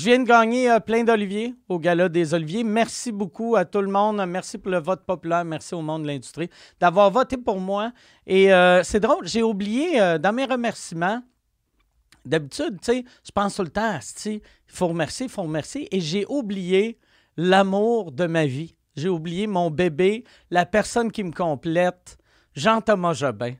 Je viens de gagner euh, plein d'oliviers au Gala des Oliviers. Merci beaucoup à tout le monde. Merci pour le vote populaire. Merci au monde de l'industrie d'avoir voté pour moi. Et euh, c'est drôle, j'ai oublié euh, dans mes remerciements. D'habitude, tu sais, je pense tout le temps, il faut remercier, il faut remercier. Et j'ai oublié l'amour de ma vie. J'ai oublié mon bébé, la personne qui me complète, Jean-Thomas Jobin.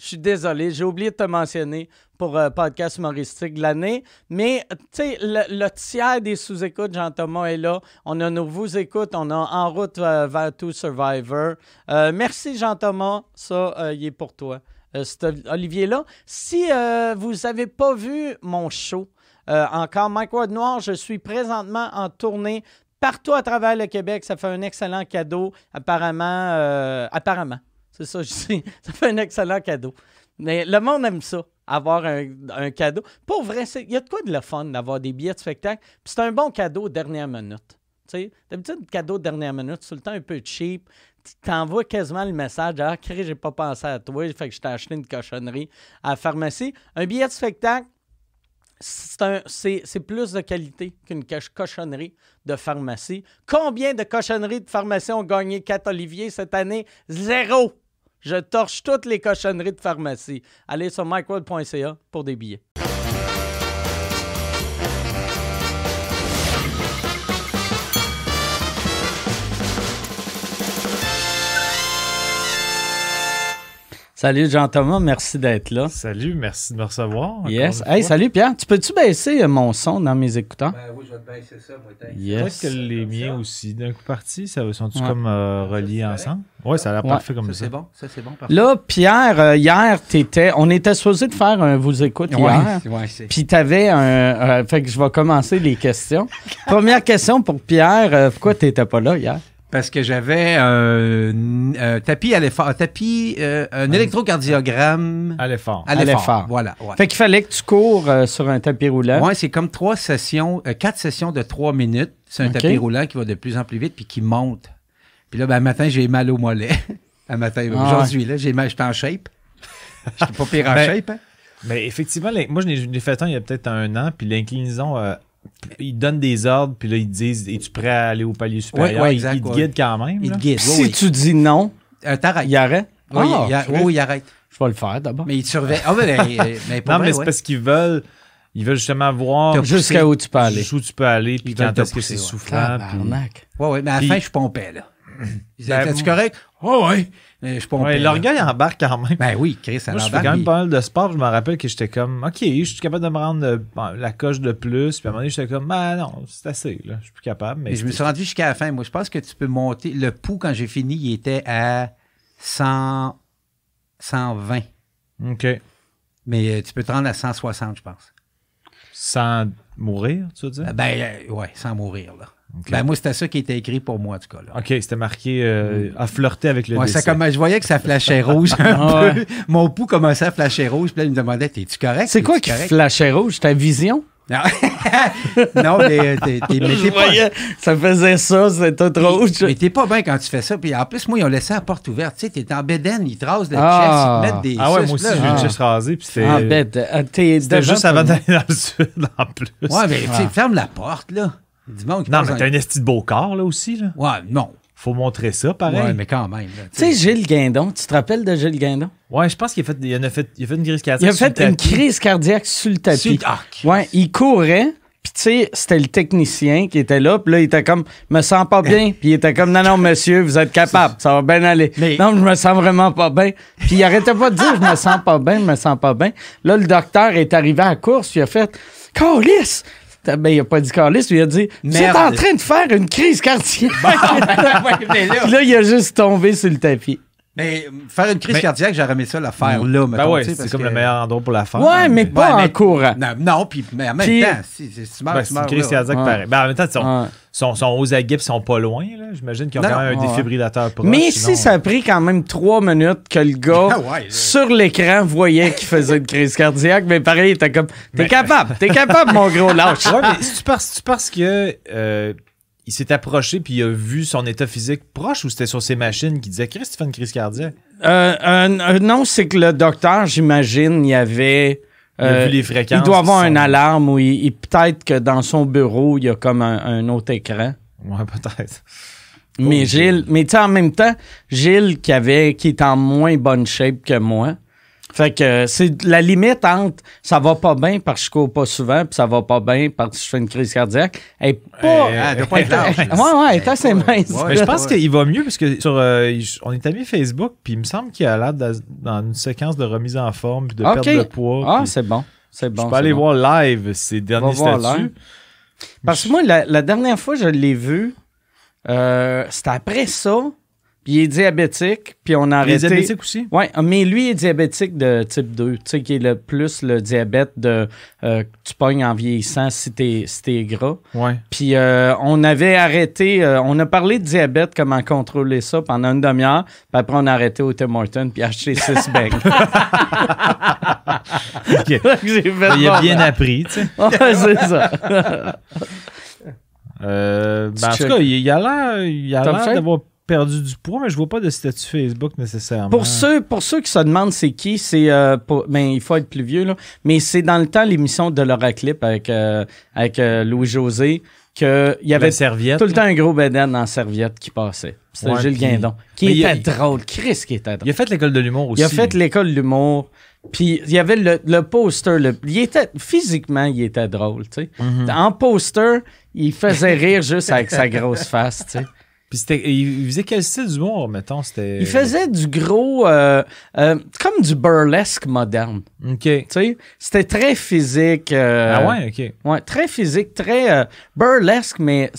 Je suis désolé, j'ai oublié de te mentionner pour euh, podcast humoristique de l'année. Mais, tu sais, le, tiers des sous-écoutes, Jean-Thomas est là. On a nos vous écoutes, on a En route euh, vers tout Survivor. Euh, merci, Jean-Thomas. Ça, il est pour toi. Olivier-là. Si vous n'avez pas vu mon show, encore Mike Ward Noir, je suis présentement en tournée partout à travers le Québec. Ça fait un excellent cadeau, apparemment. apparemment. C'est ça, je sais. Ça fait un excellent cadeau. Mais le monde aime ça, avoir un, cadeau. Pour vrai, il y a de quoi de le fun d'avoir des billets de spectacle. Puis c'est un bon cadeau dernière minute. D'habitude, cadeau dernière minute, c'est le temps un peu cheap. Tu t'envoies quasiment le message Ah, crée, j'ai pas pensé à toi, fait que je t'ai acheté une cochonnerie à la pharmacie. Un billet de spectacle, c'est plus de qualité qu'une cochonnerie de pharmacie. Combien de cochonneries de pharmacie ont gagné 4 Olivier cette année? Zéro! Je torche toutes les cochonneries de pharmacie. Allez sur micworld.ca pour des billets. Salut Jean-Thomas, merci d'être là. Salut, merci de me recevoir. Yes. Hey, salut Pierre. Tu peux-tu baisser euh, mon son dans mes écouteurs? Ben oui, je vais te baisser ça peut-être. Yes. Peut-être que les miens aussi, d'un coup parti, ça sont-tu comme euh, reliés ensemble? Oui, ça a l'air parfait comme ça. C'est bon, ça c'est bon. Parfait. Là, Pierre, euh, hier, t'étais, on était supposé de faire un vous écoute hier. Ouais, Puis t'avais un, fait que je vais commencer les questions. Première question pour Pierre, pourquoi t'étais pas là hier? Parce que j'avais un, tapis à l'effort, un tapis, euh, un électrocardiogramme à l'effort. À l'effort. Voilà. Fait qu'il fallait que tu cours euh, sur un tapis roulant. Oui, c'est comme trois sessions, euh, quatre sessions de trois minutes. C'est un tapis roulant qui va de plus en plus vite puis qui monte. Puis là, ben, un matin, j'ai mal au mollet. un matin, ah aujourd'hui, là, j'ai mal, j'étais en shape. J'étais pas pire en ben, shape. Hein? Mais effectivement, moi, je l'ai fait un il y a peut-être un an, puis l'inclinaison ils donnent des ordres, puis là, ils disent Es-tu prêt à aller au palier supérieur? ouais, Ils, te guident quand même. Ils te guident. Si tu dis non, euh, t'arrêtes. Il arrête Oui, ah, il, arrête. Je vais le faire d'abord. Mais ils te surveillent. Ah, mais, mais non, mais c'est parce qu'ils veulent. Ils veulent justement voir jusqu'à où tu peux aller. Jusqu'où tu peux aller, puis quand est-ce que c'est soufflant. Puis... Ouais, ouais, mais à la fin, je pompais, là. Ben, tu correct? Oh, ouais. Je ouais, l'orgueil embarque quand même. Ben oui, Chris, ça Moi, je fais quand même pas mal de sport. Je me rappelle que j'étais comme, OK, je suis capable de me rendre euh, la coche de plus. Puis à un moment donné, j'étais comme, ben non, c'est assez, là. Je suis plus capable. Mais je me suis rendu jusqu'à la fin. Moi, je pense que tu peux monter. Le pouls, quand j'ai fini, il était à 100, 120. OK. Mais euh, tu peux te rendre à 160, je pense. Sans mourir, tu veux dire? Ben, euh, ouais, sans mourir, là. Ben, moi, c'était ça qui était écrit pour moi, en tout cas. Là. OK, c'était marqué euh, à flirter avec le ouais, ça comme, Je voyais que ça flashait rouge un peu. Mon pouls commençait à flasher rouge. Puis là, il me demandait T'es-tu correct? C'est quoi qui flashait rouge? Ta vision? Non, mais t'es, pas... ça faisait ça, c'était trop rouge. Mais t'es pas bien quand tu fais ça. Puis en plus, moi, ils ont laissé la porte ouverte. Tu sais, t'es en bédaine, ils te rasent le ah. chest, ils te mettent des. Ah ouais, moi aussi, je l'ai juste rasé. Puis c'était. En bête. Euh, c'était juste avant d'aller dans le sud, en plus. Ouais, mais ah. ferme la porte, là non, mais t'as un esti de beau corps, là, aussi, là. Ouais, non. Faut montrer ça, pareil. Ouais, mais quand même. Tu sais, Gilles Guindon, tu te rappelles de Gilles Guindon? Ouais, je pense qu'il a fait, il a fait, il a fait une crise cardiaque. Il a fait une crise cardiaque sur le tapis. Sur... Ouais, il courait. Puis tu sais, c'était le technicien qui était là, puis là, il était comme, me sens pas bien. Puis il était comme, non, non, monsieur, vous êtes capable, ça va bien aller. Non, je me sens vraiment pas bien. Puis il arrêtait pas de dire, je me sens pas bien, je me sens pas bien. Là, le docteur est arrivé à la course, il a fait, Calice, ben, il a pas dit Carlis, il a dit es en train de faire une crise cardiaque. là, il a juste tombé sur le tapis. Mais faire une crise cardiaque, j'aurais aimé ça la faire là. Ben ouais, c'est comme le meilleur endroit pour la faire. Ouais, mais pas en courant. Non, puis mais en même temps, si, tu meurs, ben, c'est une crise cardiaque pareil. Ben, en même temps, ils sont, sont, aux aguets ils sont pas loin. J'imagine qu'ils ont quand même un défibrillateur proche. Mais si ça a pris quand même trois minutes que le gars, sur l'écran, voyait qu'il faisait une crise cardiaque, mais pareil, il était comme T'es capable, t'es capable, mon gros lâche. Ouais, mais si tu penses, parce que. Il s'est approché puis il a vu son état physique proche ou c'était sur ses machines qui disait Chris, tu fais une crise cardiaque? Euh, euh, non, c'est que le docteur, j'imagine, il y avait Il a Euh, vu les fréquences. il doit avoir une sont- alarme ou il- il- peut-être que dans son bureau, il y a comme un, un autre écran. Ouais, peut-être. Mais Gilles, mais tu sais, en même temps, Gilles qui avait, qui est en moins bonne shape que moi. Fait que euh, c'est la limite entre ça va pas bien parce que je cours pas souvent, puis ça va pas bien parce que je fais une crise cardiaque. Elle est pas. Euh, elle doit pas être large. ouais, ouais, elle est assez mince. Ouais, Mais je pense ouais. qu'il va mieux parce que sur, euh, on est amis Facebook, puis il me semble qu'il a l'air dans, une séquence de remise en forme, puis de perte de poids. Ah, c'est bon. C'est je bon. peux c'est aller bon. voir live ses derniers statuts. Parce que moi, la, la dernière fois que je l'ai vu, euh, c'était après ça. Puis il est diabétique, puis on a arrêté. diabétiques aussi? Oui, mais lui est diabétique de type 2, tu sais, qui est le plus le diabète de euh, tu pognes en vieillissant si t'es si gras. Ouais. Puis euh, on avait arrêté, euh, on a parlé de diabète, comment contrôler ça pendant une demi-heure, puis après on a arrêté au Tim Hortons puis acheté six beignes. Ok. J'ai fait Il a bien appris, tu sais. Ouais, c'est ça. Ben, en tout cas, il, il a l'air, il d'avoir perdu du poids, mais je vois pas de statut Facebook nécessairement. Pour ceux, pour ceux qui se demandent c'est qui, c'est euh, ben, il faut être plus vieux là, mais c'est dans le temps l'émission de Laura Clip avec euh, avec euh, Louis José que il y avait serviette. tout le temps un gros bédaine en serviette qui passait. C'était Ouais, Gilles puis- Guindon qui Mais était a- drôle, Chris qui était drôle. Il a fait l'école de l'humour aussi. Il a fait l'école de l'humour. Puis il y avait le, le poster. le- il était, physiquement, il était drôle. tu sais. Mhm. En poster, il faisait rire juste avec sa grosse face. tu sais. Puis c'était, il faisait quel style d'humour, mettons? C'était... Il faisait du gros. euh, euh, comme du burlesque moderne. OK. tu sais. C'était très physique. euh, ah ouais, OK. Ouais, très physique, très euh, burlesque, mais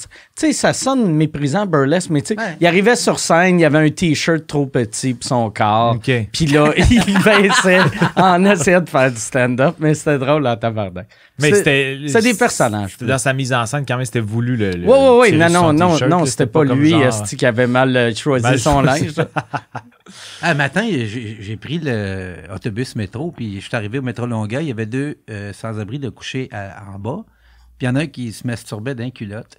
sais, ça sonne méprisant burlesque, mais tu sais, Ouais. il arrivait sur scène, il avait un t-shirt trop petit pour son corps. OK. Puis là, il baissait en essayant de faire du stand-up, mais c'était drôle en tabarnak. Mais c'était... c'est des personnages. Dans sa mise en scène, quand même, c'était voulu. Le, Oui, oui, oui. Non, non, non, non, c'était pas lui, genre- esti, qui avait mal euh, choisi Mal son linge. Un matin, j'ai j'ai pris l'autobus métro, puis je suis arrivé au métro Longueuil. Il y avait deux euh, sans-abri de coucher à- en bas. Puis il y en a un qui se masturbait d'un culotte.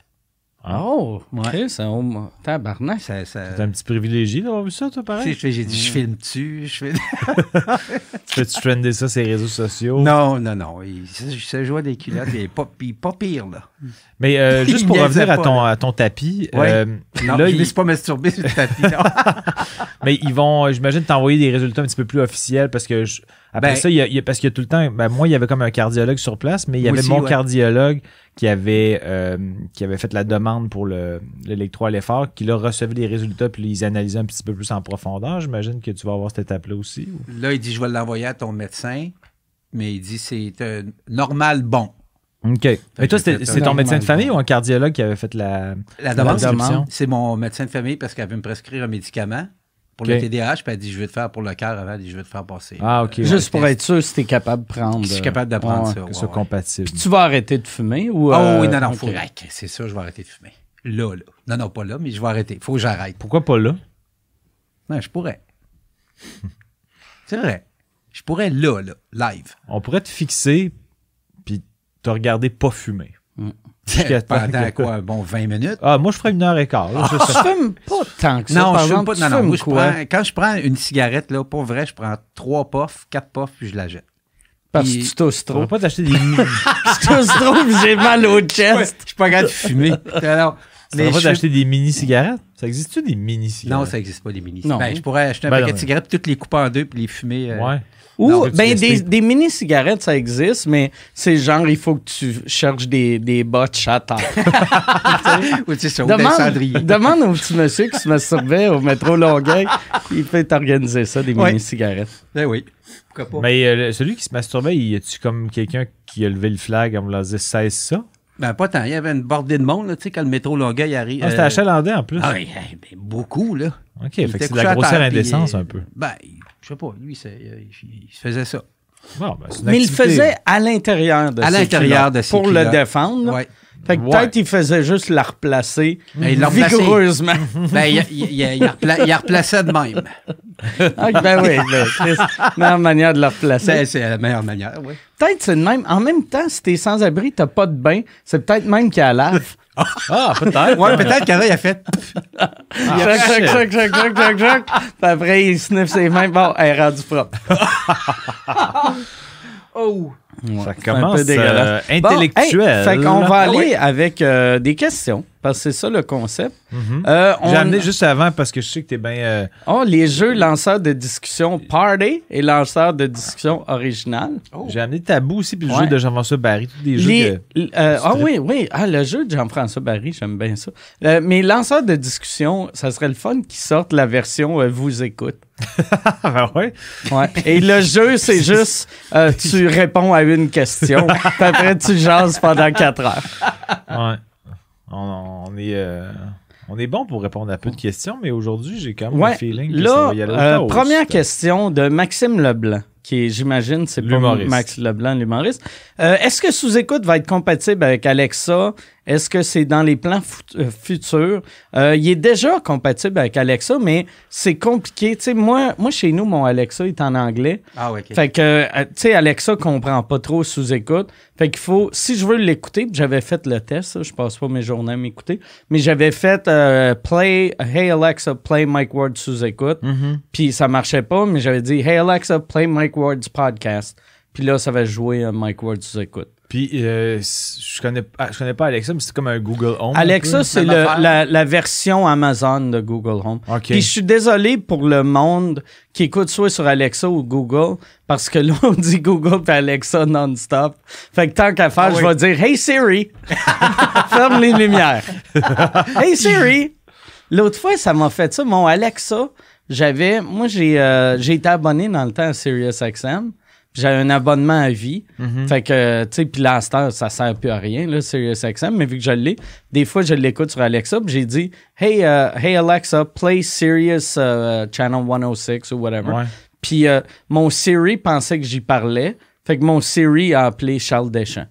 Oh, Ouais. Chris, oh, tabarnak. Ça, ça- T'es un petit privilégié d'avoir vu ça, toi, pareil? j'ai dit, je filme-tu? Je fais... Tu fais-tu trender ça sur les réseaux sociaux? Non, non, non. Il se, jouait des culottes, il est pas, pas pire, là. Mais euh, juste pour revenir à ton, à ton tapis, Ouais. euh, Non, là, il ne il- s'est pas masturbé sur le tapis. non. mais ils vont, j'imagine, t'envoyer des résultats un petit peu plus officiels parce que je- après Ben- ça, il y a, il y a- parce qu'il y a tout le temps, ben, moi, il y avait comme un cardiologue sur place, mais il y avait aussi, mon ouais. cardiologue qui avait, euh, qui avait fait la demande pour le, l'électro à l'effort, qui là recevait les résultats puis ils analysaient un petit peu plus en profondeur. J'imagine que tu vas avoir cette étape-là aussi. ou- Là, il dit, je vais l'envoyer à ton médecin. Mais il dit, c'est euh, normal bon. OK. Mais toi, c'est ton médecin de famille ou un cardiologue qui avait fait la, La demande, c'est mon médecin de famille parce qu'elle veut me prescrire un médicament pour le TDAH. Puis elle dit, je veux te faire pour le cœur avant, elle dit, je veux te faire passer. Ah, ok. euh, Juste pour être sûr si t'es capable de prendre. Je suis euh, capable d'apprendre ouais. ça. Que ce ouais. compatible. Puis tu vas arrêter de fumer ou. Oh euh, oui, non, non, ok. faut, c'est sûr, je vais arrêter de fumer. Là, là. Non, non, pas là, mais je vais arrêter. Faut que j'arrête. Pourquoi pas là? Non, je pourrais. c'est vrai. Je pourrais là, là, live. On pourrait te fixer puis te regarder pas fumer. Temps Pendant quoi, bon 20 minutes? Ah, moi, je ferais une heure et quart. là, Tu ça- fumes pas tant que ça. non, je fume pas. Non, non, moi, je prends, quand je prends une cigarette, là, pour vrai, je prends trois puffs, quatre puffs, puis je la jette. Parce que tu tousses trop. pourrais pas t'acheter des tu tousses trop, j'ai mal au chest. Je suis pas capable de fumer. Alors, mais pas je- t'acheter des mini cigarettes? Ça existe-tu des mini cigarettes? Non, ça n'existe pas, les mini Non. Ben, je pourrais acheter un Ben, paquet non, de cigarettes, toutes les couper en deux, puis les fumer. euh, Ouais. Ou, ben, des, mini-cigarettes, ça existe, mais c'est genre, il faut que tu cherches des, des botches à terre. Ou tu sais, demande, cendrier. demande au petit monsieur qui se masturbait au métro Longueuil. Il peut t'organiser ça, des Ouais. mini-cigarettes. Ben oui. Pourquoi pas? Mais euh, celui qui se masturbait, y a-tu comme quelqu'un qui a levé le flag en me disant cesse ça? Ben, pas tant. Il y avait une bordée de monde, là, tu sais, quand le métro Longueuil arrive. Ah, c'était euh, achalandé en plus. Ah, oui, hey, ben, beaucoup, là. ok, Il fait que c'est de la à grossière indécence euh, un peu. Ben, je sais pas, lui, euh, il, il se faisait ça. Bon, ben, Mais il le faisait à l'intérieur de À ses l'intérieur de ses Pour le défendre. Ouais. Fait que Ouais. peut-être qu'il faisait juste la replacer Mais il l'a replacé. vigoureusement. Ben, il, il, il, il, repla- il replaçait de même. Ah, ben oui, ben, Chris, meilleure manière de la replacer. C'est, c'est la meilleure manière, oui. Peut-être c'est de même. En même temps, si t'es sans-abri, t'as pas de bain, c'est peut-être même qu'il y a lave. Ah, peut-être. Ouais, peut-être qu'il a fait. Choc, choc, choc, choc, choc, choc, choc. Puis après, il sniffe ses mains. Bon, elle est rendue propre. Oh! Ouais, Ça c'est un commence peu dégueulasse. euh, Bon, intellectuel. hey, fait qu'on va Ah aller avec euh, des questions, parce que c'est ça le concept. Mhm. Euh, on- J'ai amené juste avant parce que je sais que t'es bien. euh, Oh, les jeux lanceurs de discussion Party et lanceurs de discussion original. J'ai amené Tabou aussi, puis le Ouais. jeu de Jean-François Barry, tous des jeux Les- que- euh, ah oui, oui. Ah, le jeu de Jean-François Barry, j'aime bien ça. Euh, mais lanceurs de discussion, ça serait le fun qu'ils sortent la version vous écoute. Ah, ben ouais? Ouais. Et le jeu, c'est juste tu réponds à une question, puis après tu jases pendant quatre heures. Ouais. On, on est. euh, On est bon pour répondre à peu de questions, mais aujourd'hui, j'ai quand même Ouais. le feeling que ça Là, va y aller euh, première question de Maxime Leblanc, qui j'imagine, c'est pas. Max Leblanc, l'humoriste. Euh, Est-ce que sous-écoute va être compatible avec Alexa? Est-ce que c'est dans les plans fut- euh, futurs? Euh, il est déjà compatible avec Alexa, mais c'est compliqué. Tu sais, moi, moi, chez nous, mon Alexa est en anglais. Ah, ouais, ok. Fait que, euh, tu sais, Alexa comprend pas trop sous-écoute. Fait qu'il faut, si je veux l'écouter, j'avais fait le test, je passe pas mes journées à m'écouter, mais j'avais fait euh, play, Hey Alexa, play Mike Ward sous-écoute, Mhm. puis ça marchait pas, mais j'avais dit Hey Alexa, play Mike Ward's podcast. Puis là, ça va jouer euh, Mike Ward sous-écoute. Puis, euh, je connais, je connais pas Alexa, mais c'est comme un Google Home. Alexa, c'est la, la version Amazon de Google Home. OK. Puis je suis désolé pour le monde qui écoute soit sur Alexa ou Google, parce que là, on dit Google puis Alexa non-stop. Fait que tant qu'à faire, Ah je oui. vais dire Hey Siri, ferme les lumières. hey Siri. L'autre fois, ça m'a fait ça. Mon Alexa, j'avais. Moi, j'ai euh, j'ai été abonné dans le temps à SiriusXM. J'avais un abonnement à vie. Mhm. Fait que, tu sais, puis là, ça sert plus à rien, là, SiriusXM, mais vu que je l'ai, des fois, je l'écoute sur Alexa, puis j'ai dit, hey, euh, hey Alexa, play Sirius euh, Channel 106 ou whatever. Puis euh, mon Siri pensait que j'y parlais, fait que mon Siri a appelé Charles Deschamps.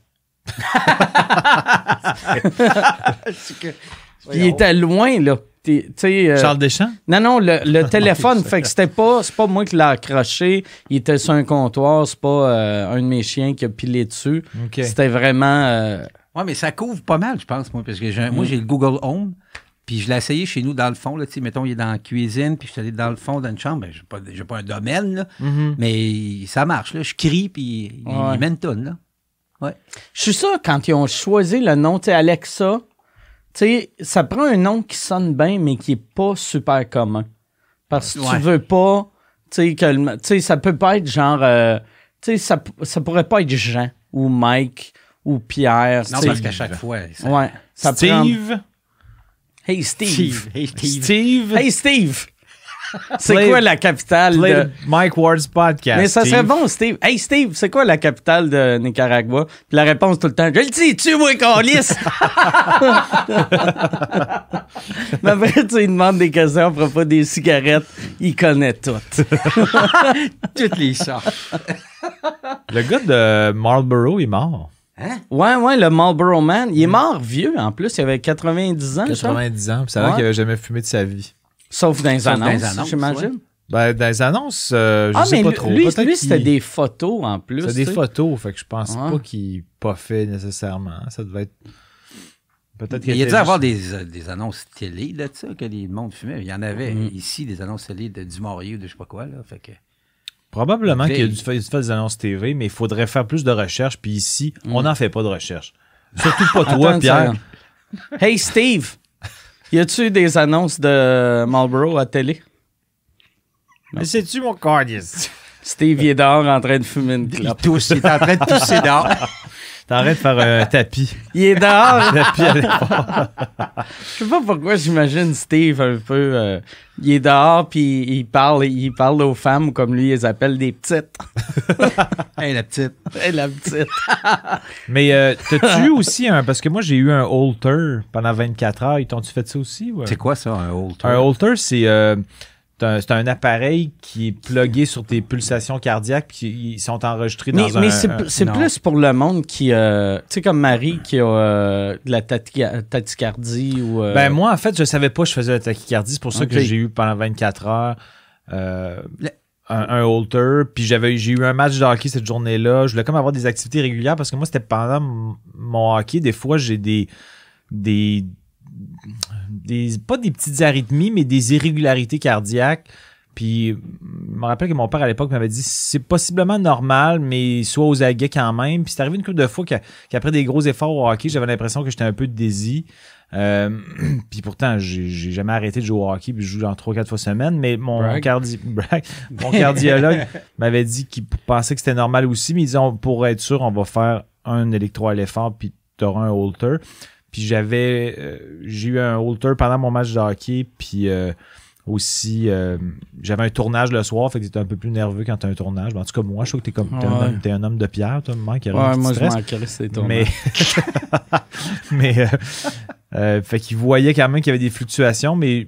Puis il était loin, là. T'es- Tu sais. euh, Charles Deschamps? non, non, le, le téléphone, fait que c'était pas, c'est pas moi qui l'ai accroché. Il était sur un comptoir, c'est pas euh, un de mes chiens qui a pilé dessus. C'était vraiment. euh, Ouais, mais ça couvre pas mal, je pense, moi, parce que Mm. moi, j'ai le Google Home, puis je l'ai essayé chez nous dans le fond, là, tu sais, mettons, il est dans la cuisine, puis je suis allé dans le fond d'une chambre, ben, j'ai pas, j'ai pas un domaine, là, Mhm. mais ça marche, là, je crie, puis il, Ouais. il une tonne, là. Ouais. Je suis sûr, quand ils ont choisi le nom, tu sais, Alexa, tu sais, ça prend un nom qui sonne bien, mais qui est pas super commun. Parce que Ouais. tu veux pas, tu sais, que le- tu sais, ça peut pas être genre, euh, tu sais, ça, ça pourrait pas être Jean ou Mike ou Pierre. Non, parce qu'à chaque fois, ça- Ouais. Ça prend- Steve? Hey Steve. Steve, hey, Steve. Steve? Hey Steve. C'est Play- quoi la capitale Play de... the Mike Ward's podcast. Mais ça serait bon, Steve. Hey, Steve, c'est quoi la capitale de Nicaragua? Puis la réponse tout le temps, je le dis, tu moi, Carlis! Mais après, tu lui demandes des questions à propos des cigarettes. Il connaît tout. Toutes les sortes. Le gars de Marlboro est mort. Hein? Ouais, ouais, le Marlboro Man. Il est mort vieux, en plus. Il avait 90 ans, je pense. 90 ans, puis ça a l'air Ouais. qu'il avait jamais fumé de sa vie. Sauf dans les Sauf annonces, annonces, j'imagine. Ben, dans les annonces, euh, je Ah, sais mais pas lui, trop. lui, lui, c'était des photos, en plus. C'était des photos, fait que je pense Ouais. pas qu'il pas fait nécessairement. Ça devait être. Peut-être qu'il Il y a dû avoir des, euh, des annonces télé de ça, que les monde fumait. Il y en avait Mm. ici, des annonces télé de du Maurier ou de je sais pas quoi. Là, fait que... Probablement qu'il y a dû faire, des annonces TV, mais il faudrait faire plus de recherches. Puis ici, Mm. on n'en fait pas de recherche. Surtout pas toi, Pierre. Hey, Steve! Y a-tu des annonces de Marlboro à télé? Mais c'est-tu mon cardis? Steve, il est dehors en train de fumer une Il clope. tousse, il est en train de tousser dehors. T'arrêtes de faire un tapis. Il est dehors. tapis à. Je sais pas pourquoi j'imagine Steve un peu. euh, il est dehors puis il parle, il parle aux femmes comme lui, ils les appellent des petites. hey, la petite. Hey, la petite. Mais euh, t'as-tu eu aussi un. Parce que moi, j'ai eu un holter pendant 24 heures. Ils t'ont-tu fait ça aussi? ouais? C'est quoi ça, un holter? Un holter, c'est. euh, c'est un, appareil qui est plugué sur tes pulsations cardiaques puis ils sont enregistrés Mais, dans mais un... c'est, un- c'est plus pour le monde qui. euh, tu sais, comme Marie qui a euh, de la tachy- tachycardie ou. euh, Ben moi, en fait, je savais pas que je faisais la tachycardie. C'est pour ça que j'ai eu pendant 24 heures euh, Le- un, un holter. Puis j'avais, j'ai eu un match de hockey cette journée-là. Je voulais comme avoir des activités régulières parce que moi, c'était pendant mon hockey. Des fois, j'ai des... des des pas des petites arythmies, mais des irrégularités cardiaques. Puis, je me rappelle que mon père à l'époque m'avait dit c'est possiblement normal, mais soit aux aguets quand même. Puis c'est arrivé une couple de fois qu'a- qu'après des gros efforts au hockey, j'avais l'impression que j'étais un peu désy. Euh, puis pourtant, j'ai jamais arrêté de jouer au hockey, puis je joue genre 3-4 fois semaine. Mais mon, cardi- cardiologue m'avait dit qu'il pensait que c'était normal aussi, mais il disait on- pour être sûr, on va faire un électro-éléphant, puis tu auras un halter. Puis j'avais euh, j'ai eu un halter pendant mon match de hockey, puis euh, aussi euh, j'avais un tournage le soir, fait que t'es un peu plus nerveux quand t'as un tournage. En tout cas, moi, je trouve que t'es comme t'es un, homme- t'es un homme de pierre, toi, Mike, qui a rien Ouais, moi, je manquerais ces Mais, mais euh, euh, fait qu'il voyait quand même qu'il y avait des fluctuations, mais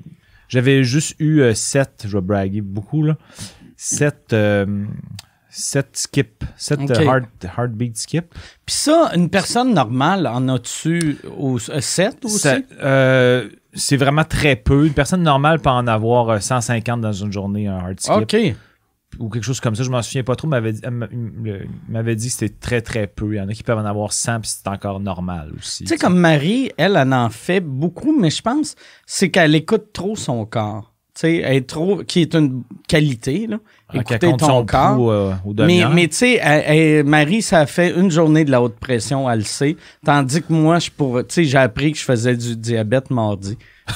j'avais juste eu 7, je vais braguer beaucoup, là. 7 skip, 7 Ok. heart, heartbeat skip. Puis ça, une personne normale en a-tu au 7 aussi? Ça, euh, c'est vraiment très peu. Une personne normale peut en avoir euh, 150 dans une journée, un heart skip. OK. Ou quelque chose comme ça. Je m'en souviens pas trop. mais m'avait m'avait dit que c'était très, très peu. Il y en a qui peuvent en avoir 100 puis c'est encore normal aussi. Tu sais, comme Marie, elle, elle en fait beaucoup, mais je pense c'est qu'elle écoute trop son corps. Tu sais, est trop, qui est une qualité, là. Ah, Écouter ton son corps. pouls, euh, mais, mais tu sais, Marie, ça fait une journée de la haute pression, elle le sait. Tandis que moi, je pourrais, tu sais, j'ai appris que je faisais du diabète mardi.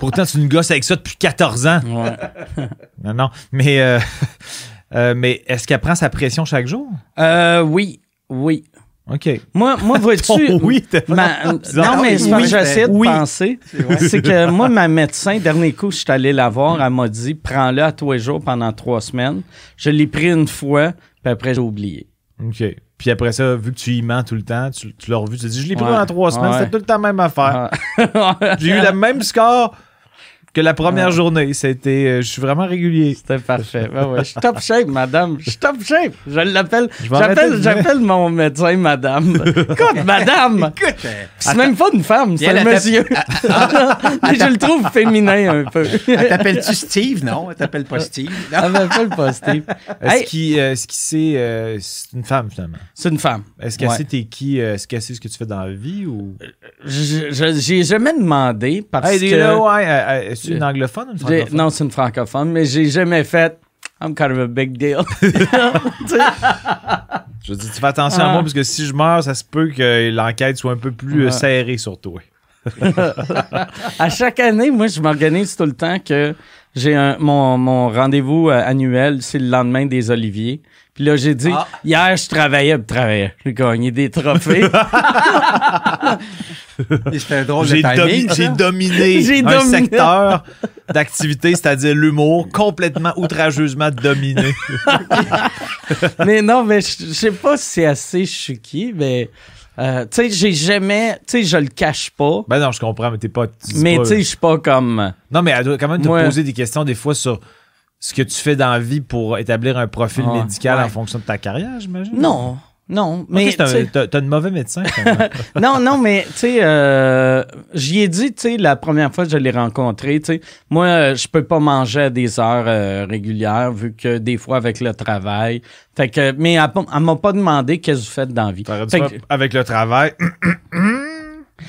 Pourtant, tu nous gosses avec ça depuis 14 ans. Ouais. Non, non. Mais, euh, euh, mais est-ce qu'elle prend sa pression chaque jour? Euh, oui, oui. OK. Moi, moi vois-tu. Oui, ma- non, mais parce que j'essaie de oui. penser. C'est que moi, ma médecin, dernier coup, je suis allé la voir, elle m'a dit prends-le à tous les jours pendant trois semaines. Je l'ai pris une fois, puis après, j'ai oublié. OK. Puis après ça, vu que tu y mens tout le temps, tu, tu l'as revu, tu te dis, je l'ai pris Ouais. dans trois semaines, Ouais. c'était tout le temps la même affaire. Ah. J'ai eu le même score que la première Ah. journée. C'était, euh, je suis vraiment régulier. C'était parfait. Ouais, ouais. Je suis top shape, madame. Je suis top shape. Je l'appelle. J'appelle, j'appelle mon médecin madame. Écoute, madame. Écoute, C'est même pas une femme, c'est elle un a- monsieur. Mais je le trouve féminin un peu. elle t'appelle-tu Steve? Non, elle t'appelle pas Steve. Elle m'appelle pas Steve. Est-ce Hey, qu'il euh, sait, euh, c'est une femme finalement? c'est une femme. Est-ce qu'elle Ouais. sait t'es qui, euh, est-ce qu'elle sait ce que tu fais dans la vie ou? Je- je- J'ai jamais demandé parce Hey, que. Est-ce une anglophone ou une francophone? non, c'est une francophone, mais j'ai jamais fait. I'm kind of a big deal. Je dis, tu fais attention à Ah. moi parce que si je meurs, ça se peut que l'enquête soit un peu plus euh, serrée sur toi. à chaque année, moi, je m'organise tout le temps que j'ai un, mon, mon rendez-vous euh, annuel, c'est le lendemain des Oliviers. Puis là, j'ai dit, Ah. hier, je travaillais, je travaillais. J'ai gagné des trophées. C'était un drôle de J'ai, domi- j'ai dominé J'ai un dominé. secteur d'activité, c'est-à-dire l'humour, complètement outrageusement dominé. mais non, mais je sais pas si c'est assez chuki, mais... euh, tu sais, j'ai jamais... Tu sais, je le cache pas. Ben non, je comprends, mais t'es pas. Mais pas- tu sais, je suis pas comme... Non, mais elle doit quand même te Moi- poser des questions des fois sur ce que tu fais dans la vie pour établir un profil Ouais. médical Ouais. en fonction de ta carrière, j'imagine. Non, non. Mais sais- t'as, t'as un mauvais médecin. non, non, mais tu sais, euh, j'y ai dit, tu sais, la première fois que je l'ai rencontré, tu sais, moi, je peux pas manger à des heures euh, régulières vu que des fois avec le travail. Fait que, mais elle, elle m'a pas demandé qu'est-ce que vous faites dans la vie. T'aurais dû Fait faire que- avec le travail.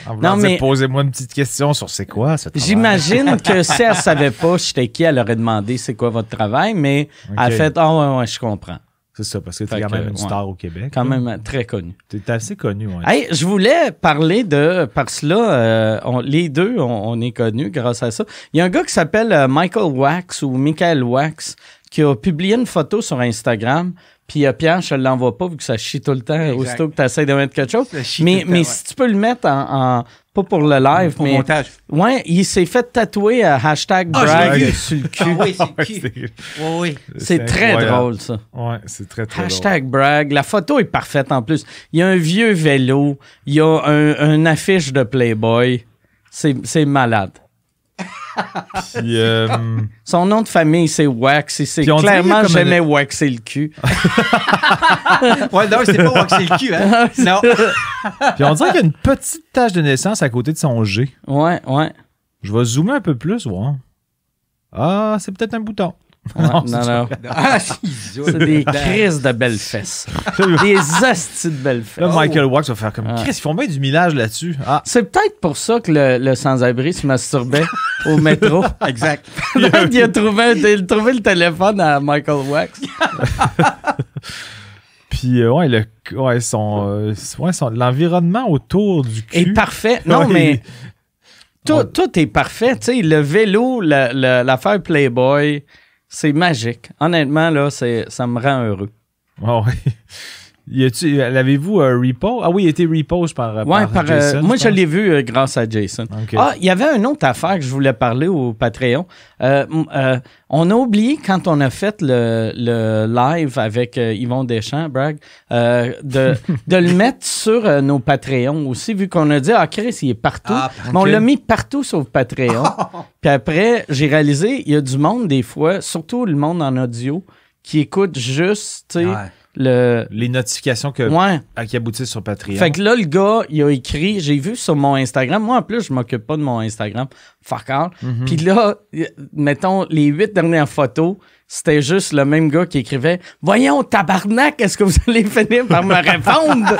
En Non, mais- posez-moi une petite question sur c'est quoi ce travail? J'imagine que si elle savait pas j'étais qui, elle aurait demandé c'est quoi votre travail, mais elle a fait ah ouais ouais je comprends, C'est ça, parce que t'es Fait quand que, même une ouais. star au Québec. quand là. même euh, très connu. T'es assez connu, ouais. Hey, je voulais parler de parce que là, euh, on- les deux, on, on est connus grâce à ça. Il y a un gars qui s'appelle euh, Michael Wax ou Michael Wax qui a publié une photo sur Instagram. Puis euh, Pierre, je ne l'envoie pas vu que ça chie tout le temps Exact. aussitôt que tu essaies de mettre quelque chose. Ça chie Mais, temps, mais ouais. si tu peux le mettre en, en- pas pour le live, Pour mais montage. ouais, il s'est fait tatouer à hashtag Ah, brag vu. sur le cul. Ah oui, c'est Oui, oui. C'est très incroyable. drôle ça. Ouais, c'est très, très Hashtag brag. La photo est parfaite en plus. Il y a un vieux vélo. Il y a un, un affiche de Playboy. C'est c'est malade. Puis, euh, Son nom de famille, c'est Wax. Et c'est clairement jamais waxer le cul. Ouais, non, c'était pas waxer le cul, hein? Non. puis on dirait qu'il y a une petite tache de naissance à côté de son G. Ouais, ouais. Je vais zoomer un peu plus, voir. Ah, c'est peut-être un bouton. Ouais, Non, non, non. Ah. C'est des crises de belles fesses. des hosties de belles fesses. Là, Michael Wax va faire comme Ah. Chris, ils font bien du millage là-dessus. Ah, C'est peut-être pour ça que le, le sans-abri se masturbait au métro. Exact. Qu'il a trouvé, il a trouvé le téléphone à Michael Wax. puis euh, ouais, le, ouais, son, euh, ouais, son, l'environnement autour du cul. est parfait. Non, mais tout, tout est parfait. Tu sais, le vélo, l'affaire Playboy, c'est magique. Honnêtement, là, c'est, ça me rend heureux. Ah ouais. A-tu- L'avez-vous un repo? Ah oui, il était repost par, Ouais, par, euh, Jason, moi, je l'ai vu euh, grâce à Jason. Ah, il y avait une autre affaire que je voulais parler au Patreon. Euh, euh, on a oublié quand on a fait le, le live avec euh, Yvon Deschamps, Bragg, euh, de, de le mettre sur euh, nos Patreons aussi, vu qu'on a dit, ah, Chris, il est partout. Ah, Mais on l'a mis partout sauf Patreon. Puis après, j'ai réalisé, il y a du monde des fois, surtout le monde en audio, qui écoute juste, tu sais, Ouais. Le... Les notifications que, Ouais. à- qui aboutissent sur Patreon. Fait que là, le gars, il a écrit, j'ai vu sur mon Instagram. Moi, en plus, je m'occupe pas de mon Instagram. Fuck all. Mhm. Puis là, mettons, les huit dernières photos, c'était juste le même gars qui écrivait Voyons, tabarnak, est-ce que vous allez finir par me répondre?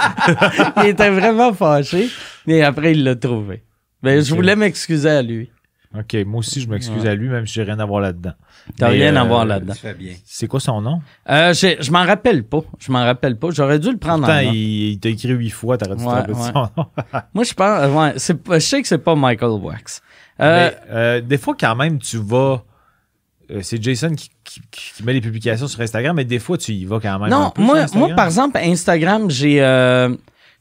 il était vraiment fâché. Mais après, il l'a trouvé. Ben, je voulais m'excuser à lui. OK, moi aussi, je m'excuse Ouais. à lui, même si j'ai rien à voir là-dedans. T'as rien à euh, voir là-dedans. Tu fais bien. C'est quoi son nom? Euh, je m'en rappelle pas. Je m'en rappelle pas. J'aurais dû le prendre Pourtant, en il, il t'a écrit huit fois, t'aurais dû te Ouais, rappeler de ouais. son nom. Moi, je pense, euh, ouais, je sais que c'est pas Michael Wax. Euh, Mais, euh, des fois, quand même, tu vas. c'est Jason qui, qui- qui met les publications sur Instagram, mais des fois, tu y vas quand même. un Non, peu moi, moi, par exemple, Instagram, j'ai. euh,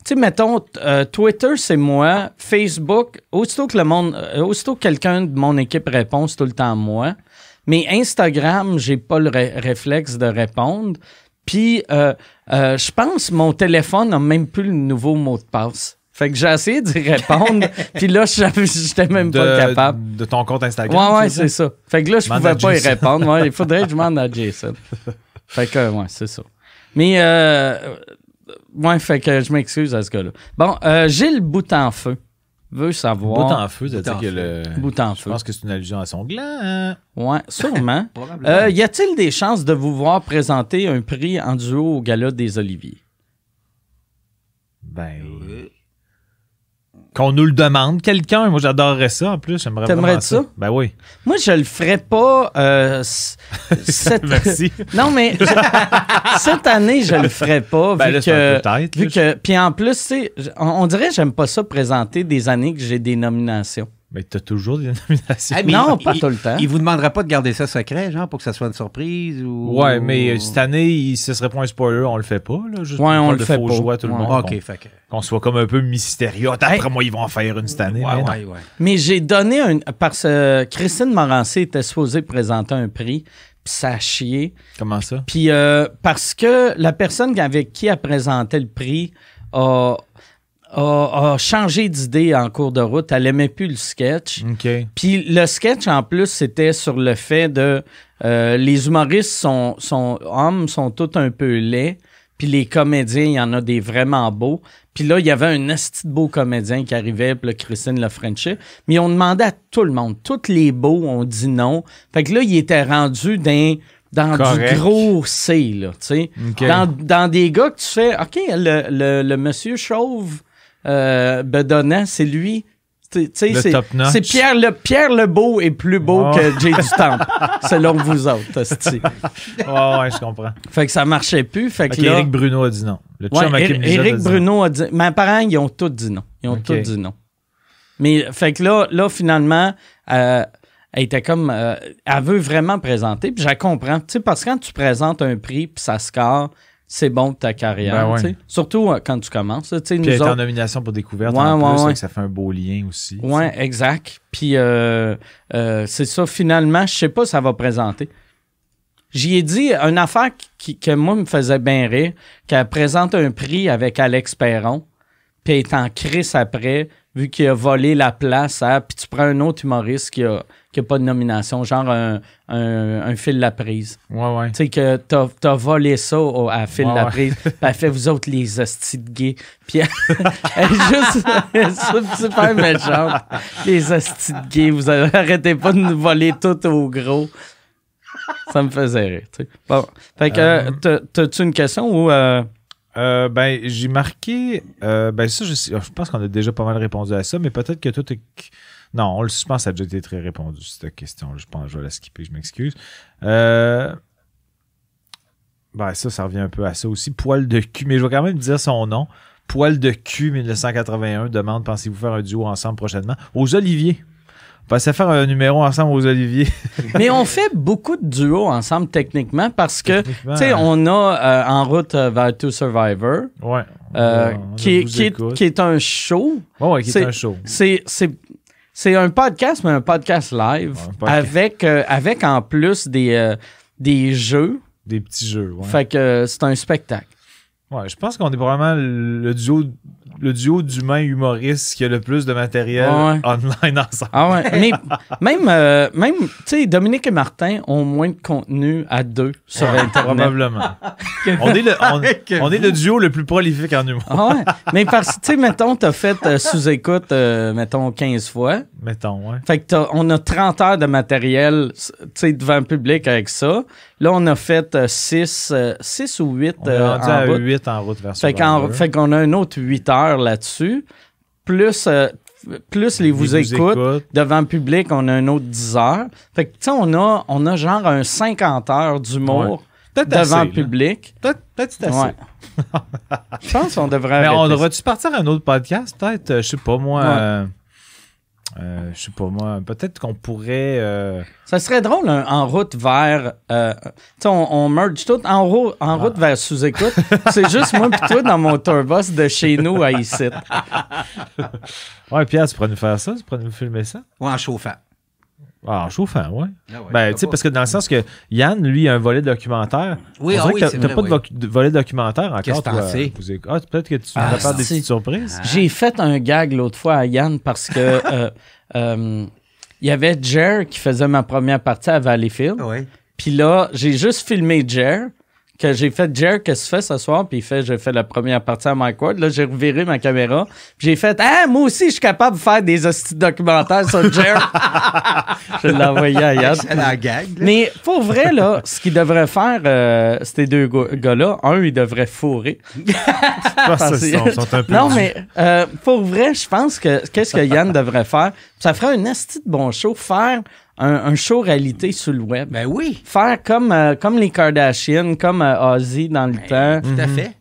tu sais, mettons, euh, Twitter, c'est moi. Facebook, aussitôt que le monde. aussitôt que quelqu'un de mon équipe répond, c'est tout le temps moi. Mais Instagram, j'ai pas le ré- réflexe de répondre. Puis, euh, euh, je pense mon téléphone n'a même plus le nouveau mot de passe. Fait que j'ai essayé d'y répondre. puis là, je j'étais même pas capable. de ton compte Instagram. Ouais, ouais, c'est ça? Fait que là, je pouvais pas y répondre. Ouais, il faudrait que je demande à Jason. Fait que, ouais, c'est ça. Mais, euh, ouais, fait que je m'excuse à ce gars-là. Bon, euh, Gilles Bout-en-Feu veut savoir. Bout en feu, ça veut dire que le. Bout en Je feu. pense que c'est une allusion à son gland. hein? Ouais, sûrement. Probablement. Euh, y a-t-il des chances de vous voir présenter un prix en duo au Gala des Oliviers? Ben. Qu'on nous le demande, quelqu'un. Moi, j'adorerais ça en plus. J'aimerais T'aimerais vraiment ça? Ben oui. Moi, je le ferais pas. euh, cette... Merci. Non, mais cette année, je le ferais pas. Ben vu là, que, vu que, puis en plus, tu sais, j- on, on dirait que j'aime pas ça présenter des années que j'ai des nominations. Mais t'as toujours des nominations. Ah, non, il- pas il- tout le temps. Il vous demandera pas de garder ça secret, genre, pour que ça soit une surprise ou. Ouais, mais euh, cette année, il- ce serait pas un spoiler, on le fait pas. Là, juste Ouais, on faire le fait faux pas. joie à tout le monde. Qu'on- ok, fait que. Qu'on soit comme un peu mystérieux. D'après Hey. moi, ils vont en faire une cette année. Ouais, mais ouais, ouais. Mais j'ai donné un. Parce que Christine Morancé était supposée présenter un prix, puis ça a chié. Comment ça? Puis euh, parce que la personne avec qui elle présentait le prix a, a, a changé d'idée en cours de route. Elle aimait plus le sketch. OK. Puis le sketch, en plus, c'était sur le fait de euh, les humoristes sont, sont hommes, sont tous un peu laids. Puis les comédiens, il y en a des vraiment beaux. Puis là, il y avait un esti de beau comédien qui arrivait, puis là, Christine le Frenchie. Mais on demandait à tout le monde. Tous les beaux ont dit non. Fait que là, il était rendu dans, dans du gros C, là, tu sais. OK. Dans, dans des gars que tu fais, OK, le, le, le monsieur chauve euh, bedonnant, c'est lui. C'est, Pierre le Pierre le Beau est plus beau Oh. que Jay du Temple, selon vous autres. hostie. Ouais, ouais, je comprends. Fait que ça marchait plus. Fait que là, qu'Éric Bruno a dit non. Le ouais, chum Kim Éric a Éric non. Bruno a dit. Mes parents, ils ont tous dit non. Ils ont tous dit non. Mais fait que là, là finalement, euh, elle était comme. euh, elle veut vraiment présenter. Puis je la comprends. Tu sais, parce que quand tu présentes un prix, puis ça score, c'est bon pour ta carrière. Ben ouais. Surtout euh, quand tu commences. Puis nous en nomination pour découverte Ouais, en plus, ouais. ça fait un beau lien aussi. Ouais, exact. Puis euh, euh, c'est ça, finalement, je sais pas si ça va présenter. J'y ai dit une affaire qui, que moi me faisait bien rire, qu'elle présente un prix avec Alex Perron, puis elle est en crise après, vu qu'il a volé la place à, puis tu prends un autre humoriste qui a, qui a pas de nomination, genre un, un, un fil la prise. Ouais, ouais. Tu sais que t'as, t'as volé ça au- à fil Ouais, la prise. Puis elle fait vous autres les hosties de gays. Puis elle, elle est juste elle est super méchante. Les hosties de gays, vous arrêtez pas de nous voler tout au gros. ça me faisait rire. tu sais. Bon. Fait que, euh, t'as- t'as-tu une question ou. euh, Euh, ben, j'ai marqué. euh, ben, ça, je, je pense qu'on a déjà pas mal répondu à ça, mais peut-être que tout est. Non, on le je pense que ça a déjà été très répondu, cette question. Je pense que je vais la skipper, je m'excuse. Euh, Ben, ça, ça revient un peu à ça aussi. Poil de cul, mais je vais quand même dire son nom. Poil de cul 1981 demande pensez-vous faire un duo ensemble prochainement? Aux Oliviers. Va faire un numéro ensemble aux Oliviers? Mais on fait beaucoup de duos ensemble techniquement parce que, tu sais, on a euh, En route euh, vers To Survivor, Ouais. euh, qui, est, vous qui, est, écoute. qui est un show. Ouais, ouais, qui est c'est- un show. C'est, c'est, un podcast, mais un podcast live Ouais, un podcast. avec, euh, avec en plus des, euh, des jeux. Des petits jeux. Ouais. Fait que euh, c'est un spectacle. Ouais, je pense qu'on est probablement le duo, le duo d'humains humoristes qui a le plus de matériel Ouais. online ensemble. Ah ouais. Mais même, euh, même tu sais, Dominique et Martin ont moins de contenu à deux sur Internet. Probablement. on, est le, on, on est le duo le plus prolifique en humour, Ah ouais. Mais parce que, tu sais, mettons, t'as fait euh, sous-écoute, euh, mettons, 15 fois. mettons. Ouais. Fait que t'as- on a 30 heures de matériel, tu sais, devant le public avec ça. Là, on a fait 6 ou 8 On est rendu en à route. 8 en route vers Fait Survivor. fait qu'on a un autre 8 heures là-dessus. Plus, euh, plus les vous, écoute. écoutent. Devant le public, on a un autre 10 heures. Fait que, tu sais, on a, on a genre un 50 heures d'humour Peut-être devant assez, le public. Peut-être peut-être c'est assez. Ouais. Je pense qu'on devrait Mais on devrait-tu partir à un autre podcast? Peut-être, euh, je sais pas moi. Ouais. euh, euh, je sais pas moi. Peut-être qu'on pourrait. euh, Ça serait drôle en route vers. euh, tu sais, on, on merge tout en, ro- en route vers sous-écoute. C'est juste moi et toi dans mon tourbus de chez nous à ici. Ouais, Pierre, tu pourrais nous faire ça? Tu pourrais nous filmer ça? Ou en chauffant. Ah, chauffant, ouais. Ah ouais, Ben, tu sais, parce que dans le sens que Yann, lui, a un volet documentaire. Oui, On ah oui, que t'as- pas de oui. voc- de volet documentaire encore. Qu'est-ce que Ah, peut-être que tu Ah, prépares des petites surprises. J'ai fait un gag l'autre fois à Yann parce que euh, euh, il y avait Jer qui faisait ma première partie à Valleyfield. Oui. Puis là, j'ai juste filmé Jer. Que j'ai fait Jer, qu'est-ce que tu fais ce soir? Puis il fait, j'ai fait la première partie à Mike Ward. Là, j'ai reviré ma caméra. Puis j'ai fait, ah, moi aussi, je suis capable de faire des hosties documentaires sur Jer. je l'ai envoyé à Yann. C'est la gag. là. Mais pour vrai, là, ce qu'ils devraient faire, euh, ces deux gars-là, un, ils devraient fourrer. Ça, Parce- ils sont, sont un peu. Non, mais euh, pour vrai, je pense que qu'est-ce que Yann devrait faire? Ça ferait un esti de bon show, faire un, un show réalité sur le web. Ben oui. Faire comme, euh, comme les Kardashians, comme euh, Ozzy dans le temps. Tout à fait.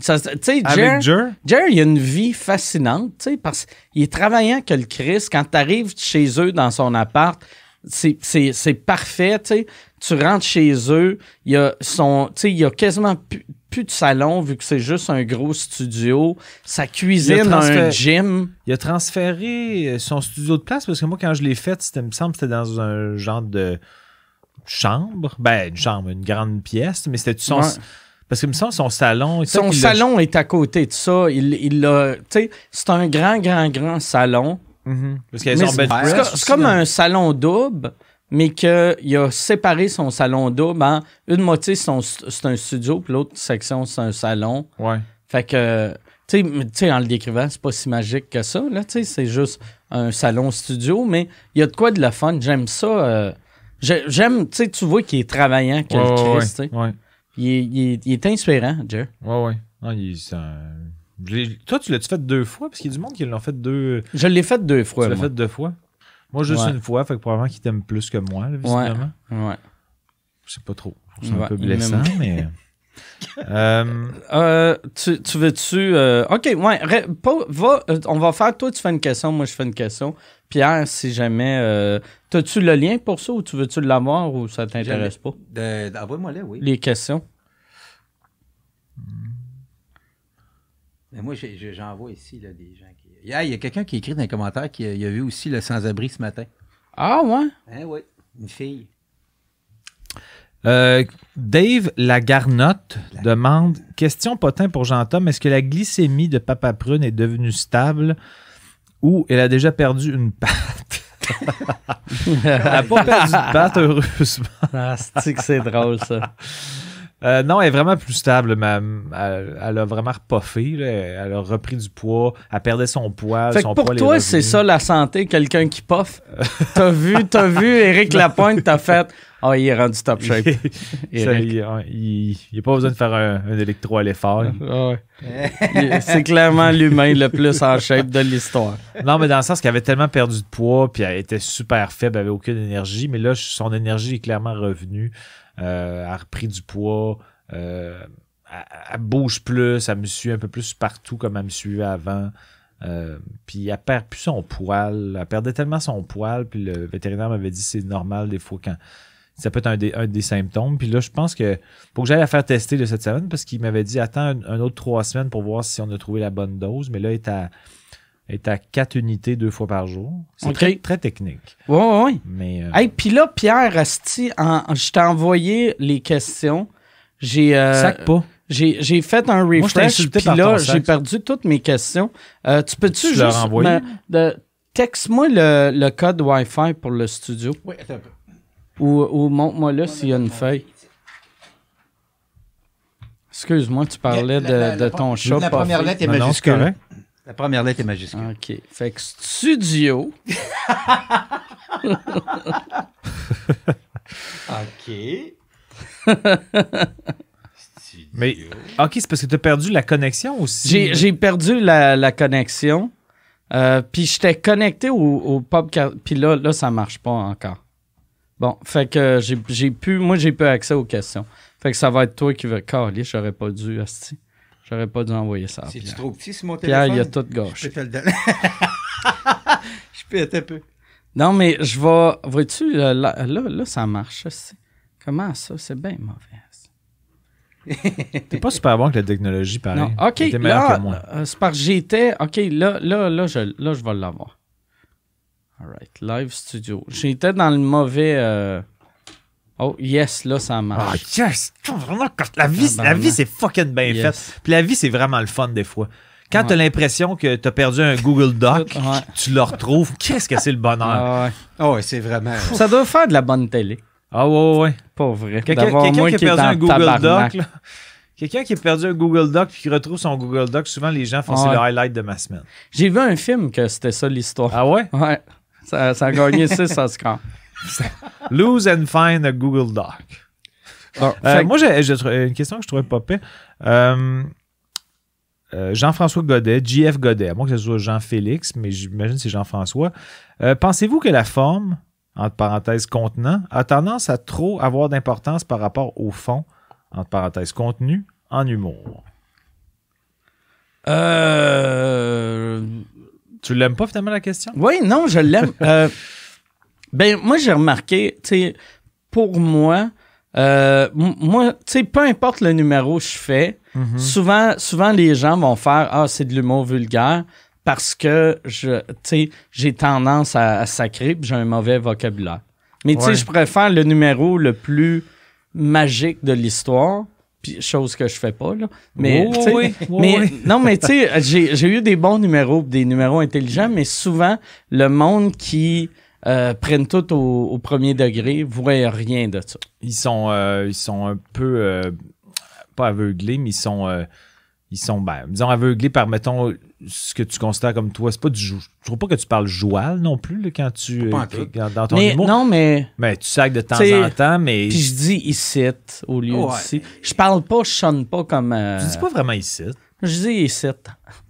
Ça, Tu sais, Jer, Avec Jer? Jer, il a une vie fascinante, tu sais, parce qu'il est travaillant que le Christ. Quand tu arrives chez eux dans son appart, c'est- c'est c'est parfait, tu sais. Tu rentres chez eux, il y a son, tu sais, il y a quasiment plus, plus de salon vu que c'est juste un gros studio. Sa cuisine, a un gym. Il a transféré son studio de place parce que moi, quand je l'ai fait, c'était, il me semble que c'était dans un genre de chambre. Ben, une chambre, une grande pièce, mais c'était son. Ouais. Parce que, me semble, son salon. Son salon est à côté de ça. Il, il a, tu sais, c'est un grand, grand, grand salon. Mhm. Parce qu'il y a son c'est comme dans- un salon double, mais qu'il a séparé son salon double en une moitié, c'est un studio, puis l'autre section, c'est un salon. Ouais. Fait que, tu sais, en le décrivant, c'est pas si magique que ça, là, tu sais, c'est juste un salon studio, mais il y a de quoi de la fun. J'aime ça. euh, j'ai- J'aime, tu sais, tu vois qu'il est travaillant, que Ouais, le ouais, Christ, ouais. Il, est- il est- il est inspirant, Jer. Ouais, ouais. Non, il- un- je l'ai- Toi, tu l'as-tu fait deux fois? Parce qu'il y a du monde qui l'ont fait deux. Je l'ai fait deux fois, tu l'as fait deux fois? Moi, juste Ouais. une fois, fait que probablement qu'il t'aime plus que moi, là, visiblement. Ouais. Je sais pas trop. Je trouve ça Ouais, un peu blessant, mais. Euh, Euh, tu, tu veux-tu. euh, ok, ouais. ré- pas- va, on va faire. Toi, tu fais une question, moi, je fais une question. Pierre, si jamais. Euh, T'as-tu le lien pour ça ou tu veux-tu l'avoir ou ça t'intéresse pas? Envoie-moi là, oui. Les questions. Mais moi, j'envoie ici là, des gens qui. Il y a quelqu'un qui écrit dans les commentaires qu'il a, il a vu aussi le sans-abri ce matin. Ah, ouais? Hein, oui. Une fille. Euh, Dave Lagarnotte demande Question potin pour Jean-Tom, est-ce que la glycémie de Papa Prune est devenue stable ou elle a déjà perdu une patte? Elle n'a pas perdu de patte, heureusement. ah, c'est drôle, ça? Euh, non, elle est vraiment plus stable. mais elle, elle a vraiment repuffé. là. Elle a repris du poids. Elle perdait son poids. Fait que son pour poids, toi, c'est ça la santé, quelqu'un qui poffe. T'as vu, t'as vu Éric Lapointe, t'as fait. Ah, il est rendu top shape. Ça, il n'y a pas besoin de faire un, un électro à l'effort. Ah ouais. C'est clairement l'humain le plus en shape de l'histoire. Non, mais dans le sens qu'elle avait tellement perdu de poids, puis elle était super faible, elle avait aucune énergie. Mais là, son énergie est clairement revenue. Euh, a repris du poids. euh, elle, bouge plus. Elle me suit un peu plus partout comme elle me suivait avant. Euh, puis elle perd plus son poil. Elle perdait tellement son poil. Puis le vétérinaire m'avait dit c'est normal des fois quand. Ça peut être un des, symptômes. Puis là, je pense que faut que j'aille la faire tester de cette semaine parce qu'il m'avait dit attends un, un autre trois semaines pour voir si on a trouvé la bonne dose. Mais là, elle est à, est à quatre unités deux fois par jour. C'est Ok. très, très technique. Ouais, ouais. Mais euh, Hey, puis là, Pierre Asti, en- je t'ai envoyé les questions. J'ai euh, sac pas. j'ai j'ai fait un refresh, puis là, j'ai perdu toutes mes questions. Euh, tu peux-tu juste me- de- texte-moi le, le code Wi-Fi pour le studio Oui, attends un peu. ou, ou montre-moi là s'il y a une feuille. Excuse-moi, tu parlais de, La- la- de la- ton chat. La première lettre est Non, non, c'est majuscule. La première lettre est majuscule. OK. Fait que studio. OK. Mais ok, c'est parce que tu as perdu la connexion aussi. J'ai j'ai perdu la, la connexion. Euh, puis j'étais connecté au, au pub. car- Puis là, là, ça marche pas encore. Bon, fait que j'ai j'ai pu. Moi, j'ai plus accès aux questions. Fait que ça va être toi qui veux. Calé, j'aurais pas dû, asti. J'aurais pas dû envoyer ça. C'est-tu Pierre, trop petit sur mon Pierre téléphone? il a tout Je gâché. peux te le donner. Je peux être un peu. Non, mais je vais. Vois-tu, là, là, là, là, ça marche. Comment ça? C'est bien mauvais. T'es pas super bon avec la technologie, pareil. Non, OK. T'es meilleur Là, que moi. euh, c'est parce que j'étais. OK, là, là, là, je, là, je vais l'avoir. All right. Live studio. J'étais dans le mauvais. euh, Oh, yes, là, ça Ah, marche. yes! La vie, la vie c'est fucking bien Yes. fait. Puis la vie, c'est vraiment le fun des fois. Quand Ouais. t'as l'impression que t'as perdu un Google Doc, Ouais. tu le retrouves. Qu'est-ce que c'est le bonheur? Ah, ouais. Oh, ouais, c'est vraiment. Ça doit faire de la bonne télé. Ah ouais, ouais. Pas vrai. Quelqu'un qui a perdu un le Google tabarnak. Doc, là. Quelqu'un qui a perdu un Google Doc puis qui retrouve son Google Doc, souvent les gens font Ouais. c'est le highlight de ma semaine. J'ai vu un film que c'était ça l'histoire. Ah ouais? Ouais. Ça, ça a gagné 6 Oscars. Lose and find a Google Doc. Bon, Euh, fait moi, j'ai une question que je trouvais pas pire. Euh, euh, Jean-François Godet, JF Godet, à moins que ce soit Jean-Félix, mais j'imagine que c'est Jean-François. Euh, Pensez-vous que la forme, entre parenthèses contenant, a tendance à trop avoir d'importance par rapport au fond, entre parenthèses contenu, en humour? Euh. Tu l'aimes pas finalement la question? Oui, non, je l'aime. Ben, moi, j'ai remarqué, tu sais, pour moi, euh, moi, tu sais, peu importe le numéro que je fais, Mhm. souvent, souvent les gens vont faire Ah, c'est de l'humour vulgaire parce que je, tu sais, j'ai tendance à, à sacrer j'ai un mauvais vocabulaire. Mais tu sais, Ouais. je préfère le numéro le plus magique de l'histoire. Puis, chose que je fais pas, là. Mais, Oh, tu sais, oui, oh, mais oui. non, mais tu sais, j'ai j'ai eu des bons numéros, des numéros intelligents, mais souvent, le monde qui euh, prennent tout au, au premier degré voit rien de ça. Ils sont, euh, ils sont un peu, euh, pas aveuglés, mais ils sont, euh, ils sont, ben, disons, aveuglés par, mettons, ce que tu considères comme toi. C'est pas du jou- Je trouve pas que tu parles joual non plus, là, quand tu, Pas euh, dans ton Mais humour. non, mais Mais tu sacs de temps en temps, mais puis je dis ici au lieu Ouais. d'ici. Je parle pas, je sonne pas comme. euh, tu dis pas vraiment ici. Je dis ici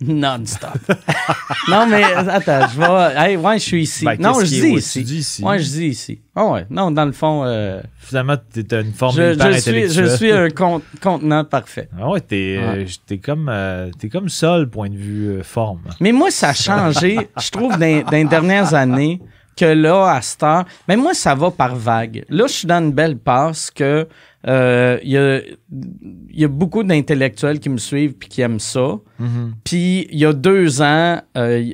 non-stop. non, mais attends, je vais. Hey, ouais, je suis ici. Ben, non, je dis ici. tu dis ici. Ouais, je dis ici. Ah ouais. Non, dans le fond, euh, Finalement, t'es une forme je, je suis, je suis un con- contenant parfait. Ah ouais, t'es, euh, Ouais. t'es comme, euh, t'es comme point de vue euh, forme. Mais moi, ça a changé, je trouve, dans, dans les dernières années, que là, à cette heure, mais moi, ça va par vague. Là, je suis dans une belle passe que euh, il y, a, il y a beaucoup d'intellectuels qui me suivent puis qui aiment ça. Puis il y a deux ans, euh,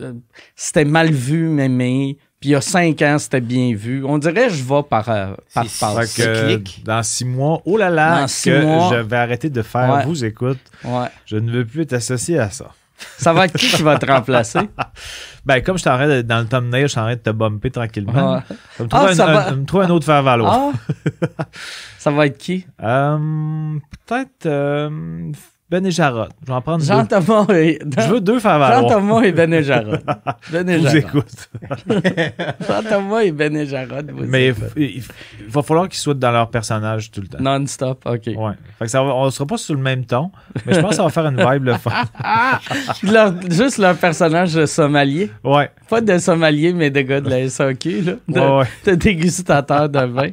euh, c'était mal vu, mémé. Puis il y a cinq ans, c'était bien vu. On dirait que je vais par, euh, par euh, cyclique. dans six mois, oh là là, Dans que six mois. je vais arrêter de faire Ouais. vous écoute. Ouais. Je ne veux plus être associé à ça. Ça va être qui qui va te remplacer? Ben, comme je de- dans le thumbnail, je train de te bumper tranquillement. Ouais. Je me Ah, un, un- trouver un autre faire valoir. Ah! ça va être qui? Euh, Peut-être euh, Ben et Jarod. Je vais en prendre deux. Jean-Thomas et... Je veux deux faire valoir. Jean-Thomas et Ben et Jarod. Ben et Je vous Jarod. écoute. Jean-Thomas et Ben et Jarod. vous Mais il, va falloir qu'ils soient dans leur personnage tout le temps. Non-stop, OK. Ouais. Fait que ça va, on sera pas sur le même ton, mais je pense que ça va faire une vibe le fun. Leur- juste leur personnage de sommelier. Ouais. Pas de sommelier, mais de gars de la SAQ, là. De, Ouais, ouais. de dégustateur de vin.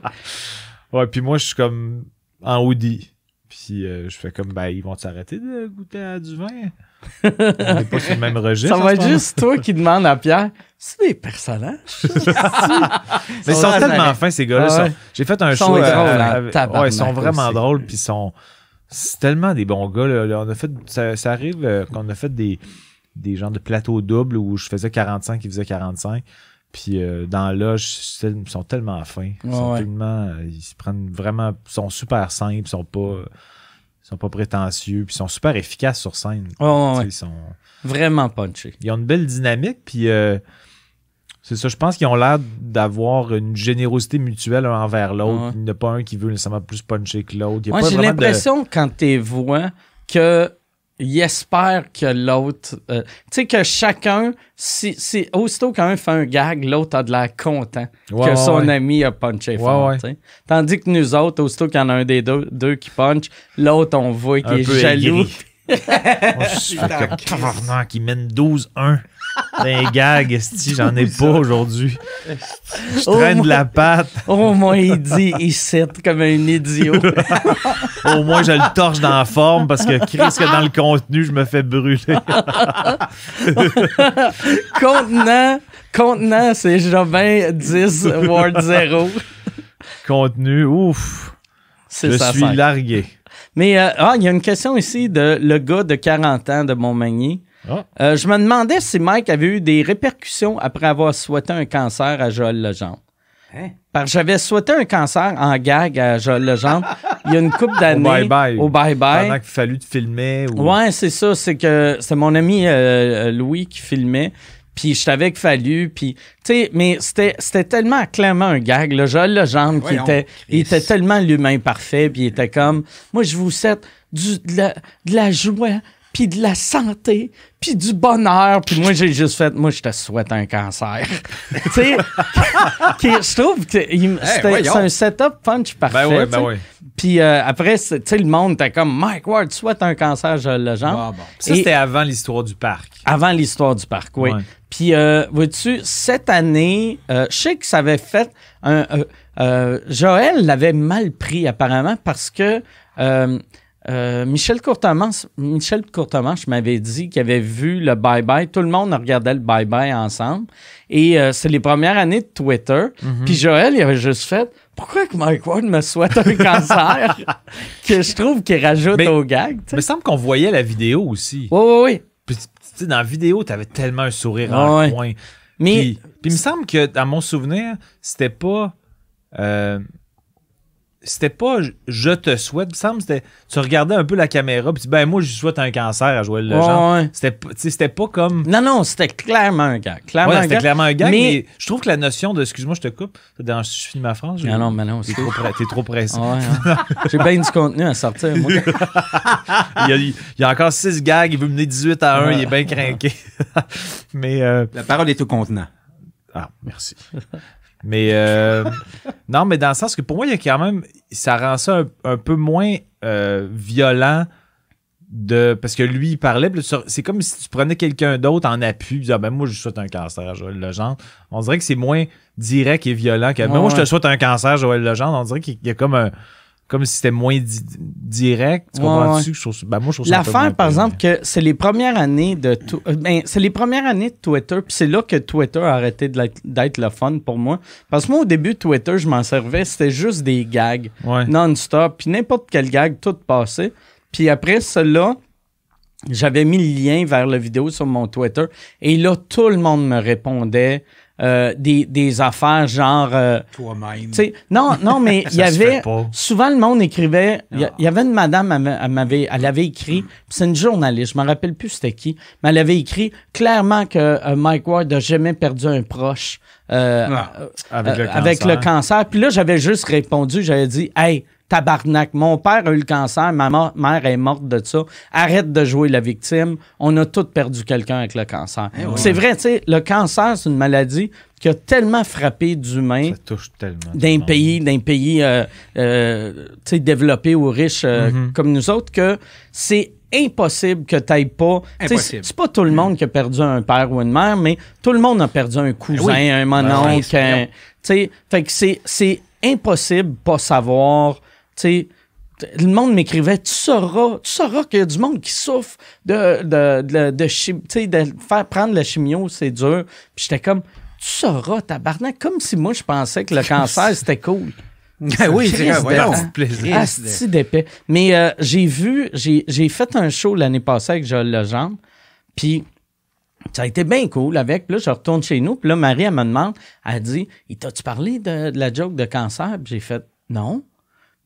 Ouais, puis moi, je suis comme en hoodie. Puis euh, je fais comme, ben, ils vont s'arrêter de goûter à du vin? on n'est pas sur le même registre. Ça va être juste toi qui demande à Pierre c'est des personnages. Mais ils sont tellement fins, ces gars-là. Ah ouais. J'ai fait un Ils sont show. euh, drôles, hein, ouais, ils sont vraiment aussi. drôles. Puis ils sont. C'est tellement des bons gars. là. On a fait, ça, ça arrive euh, qu'on a fait des, des genres de plateaux doubles où je faisais 45, ils faisaient 45. Puis euh, dans là, ils sont tellement fins. Ils sont Ouais. tellement. Ils se prennent vraiment. Ils sont super simples. Ils sont pas. Ils sont pas prétentieux. Puis ils sont super efficaces sur scène. Ouais. Ils sont Vraiment punché. ils ont une belle dynamique, puis euh, c'est ça, je pense qu'ils ont l'air d'avoir une générosité mutuelle un envers l'autre. Ouais. Il n'y en a pas un qui veut nécessairement plus puncher que l'autre. Moi, j'ai de- l'impression, quand tu vois, que il espère que l'autre. euh, tu sais, que chacun, si, si, aussitôt qu'un fait un gag, l'autre a de l'air content Ouais, que ouais, son ouais. ami a punché Ouais, fort. ouais. tu sais. Tandis que nous autres, aussitôt qu'il y en a un des deux, deux qui punch, l'autre, on voit qu'il est jaloux. Moi, je suis tabarnak, qui mène 12-1. C'est un gag, j'en ai pas aujourd'hui. Je Oh, traîne de la patte. Au moins, il dit, il cite comme un idiot. Au moins, je le torche dans la forme parce que Chris, que dans le contenu, je me fais brûler. contenant, contenant, c'est Jobin 10, Ward 0. contenu, ouf. C'est Je ça. suis largué. Mais euh, ah, il y a une question ici de le gars de 40 ans de Montmagny. Ah. Euh, je me demandais si Mike avait eu des répercussions après avoir souhaité un cancer à Joël Legendre. Hein? Parce que j'avais souhaité un cancer en gag à Joël Legendre il y a une couple d'années. bye-bye. Au bye-bye. Pendant qu'il fallu te filmer. Ou... Ouais, c'est ça. C'est que c'est mon ami euh, Louis qui filmait. Puis je savais qu'il fallu. Puis, tu sais, mais c'était, c'était tellement clairement un gag. Le Joël Legendre qui était, il était tellement l'humain parfait. Puis il était comme, moi, je vous souhaite du, de, la, de la joie, puis de la santé, puis du bonheur. Puis moi, j'ai juste fait, moi, je te souhaite un cancer. tu sais, je trouve que c'était- un setup punch parfait. Ben tu ben ouais. Puis euh, après, tu sais, le monde était comme, Mike Ward souhaite un cancer à Joël Legendre. Ah, bon. Ça, c'était avant l'histoire du parc. avant l'histoire du parc, oui. Ouais. Puis, euh, vois-tu, cette année, euh, je sais que ça avait fait un. euh, Joël l'avait mal pris, apparemment, parce que euh, Michel Courtemanche, Michel Courtemanche m'avait dit qu'il avait vu le bye-bye. Tout le monde regardait le bye-bye ensemble. Et euh, c'est les premières années de Twitter. Mhm. Puis Joël, il avait juste fait Pourquoi que Mike Ward me souhaite un cancer? Que je trouve qu'il rajoute Mais- au gag. Mais il semble qu'on voyait la vidéo aussi. Oui, oui, oui. Puis, dans la vidéo, t'avais tellement un sourire Ouais, en ouais. coin. Mais. Puis, puis il me semble que, dans mon souvenir, c'était pas. euh, c'était pas je- je te souhaite. Il me semble que c'était. Tu regardais un peu la caméra, puis tu dis, ben moi, je souhaite un cancer à Joël Legendre. Ouais, ouais. C'était, pas- comme. Non, non, c'était clairement un gag. Clairement Ouais, un c'était gag. clairement un gag, Mais- mais... je trouve que la notion de. Excuse-moi, je te coupe. Si je finis ma phrase? Ah non, mais non, T'es c'est trop, pressé. t'es trop pressé. Ouais. J'ai bien du contenu à sortir, moi. il, y a, il y a encore 6 gags, il veut mener 18 à 1, il est bien craqué. mais. euh, La parole est au contenant. Ah, merci. Mais euh, non, mais dans le sens que pour moi, il y a quand même. Ça rend ça un, un peu moins euh, violent de. Parce que lui, il parlait. C'est comme si tu prenais quelqu'un d'autre en appui. Tu disais, ah, ben moi, je souhaite un cancer Joël Legendre. On dirait que c'est moins direct et violent que. Ben, moi, je te souhaite un cancer, Joël Legendre. On dirait qu'il y a comme un. Comme si c'était moins di- direct. Tu comprends-tu? ouais. ben, moi, je trouve L'affaire, par exemple, que c'est les premières années de euh, ben, c'est les premières années de Twitter, puis c'est là que Twitter a arrêté d'être le fun pour moi. Parce que moi, au début, Twitter, je m'en servais, c'était juste des gags Ouais. non-stop, puis n'importe quel gag, tout passait. Puis après cela, j'avais mis le lien vers la vidéo sur mon Twitter. Et là, tout le monde me répondait euh, des, des affaires genre... euh, Toi-même. non, non, mais il y avait. Souvent, le monde écrivait. Il y a- il y, avait une madame, elle m'a- elle m'avait, elle avait écrit. puis C'est une journaliste, je me rappelle plus c'était qui, mais elle avait écrit clairement que euh, Mike Ward n'a jamais perdu un proche euh, Ah. Avec le euh, avec cancer. le cancer. Puis là, j'avais juste répondu, j'avais dit, hey. Tabarnak, mon père a eu le cancer, ma mère est morte de ça. Arrête de jouer la victime. On a tous perdu quelqu'un avec le cancer. Eh oui. C'est vrai, tu sais, le cancer, c'est une maladie qui a tellement frappé d'humains Ça touche tellement. d'un pays, d'un pays euh, euh, tu sais, développé ou riche euh, Mhm. comme nous autres que c'est impossible que tu pas. C'est pas tout le monde qui a perdu un père ou une mère, mais tout le monde a perdu un cousin, Oui. un Ben mononcle. oui, un- fait que c'est, c'est impossible pas savoir. Tu le monde m'écrivait, tu sauras, tu sauras qu'il y a du monde qui souffre de, de, de, de, faire prendre la chimio, c'est dur. Puis j'étais comme, tu sauras, tabarnak, comme si moi je pensais que le cancer c'était cool. Ah oui, c'est de- plaisir. D'épais. Mais euh, j'ai vu, j'ai j'ai fait un show l'année passée avec Joël Legendre, puis ça a été bien cool avec. Puis là, je retourne chez nous, puis là, Marie, elle me demande, elle dit, « T'as-tu parlé de, de la joke de cancer? » Puis j'ai fait, « Non. »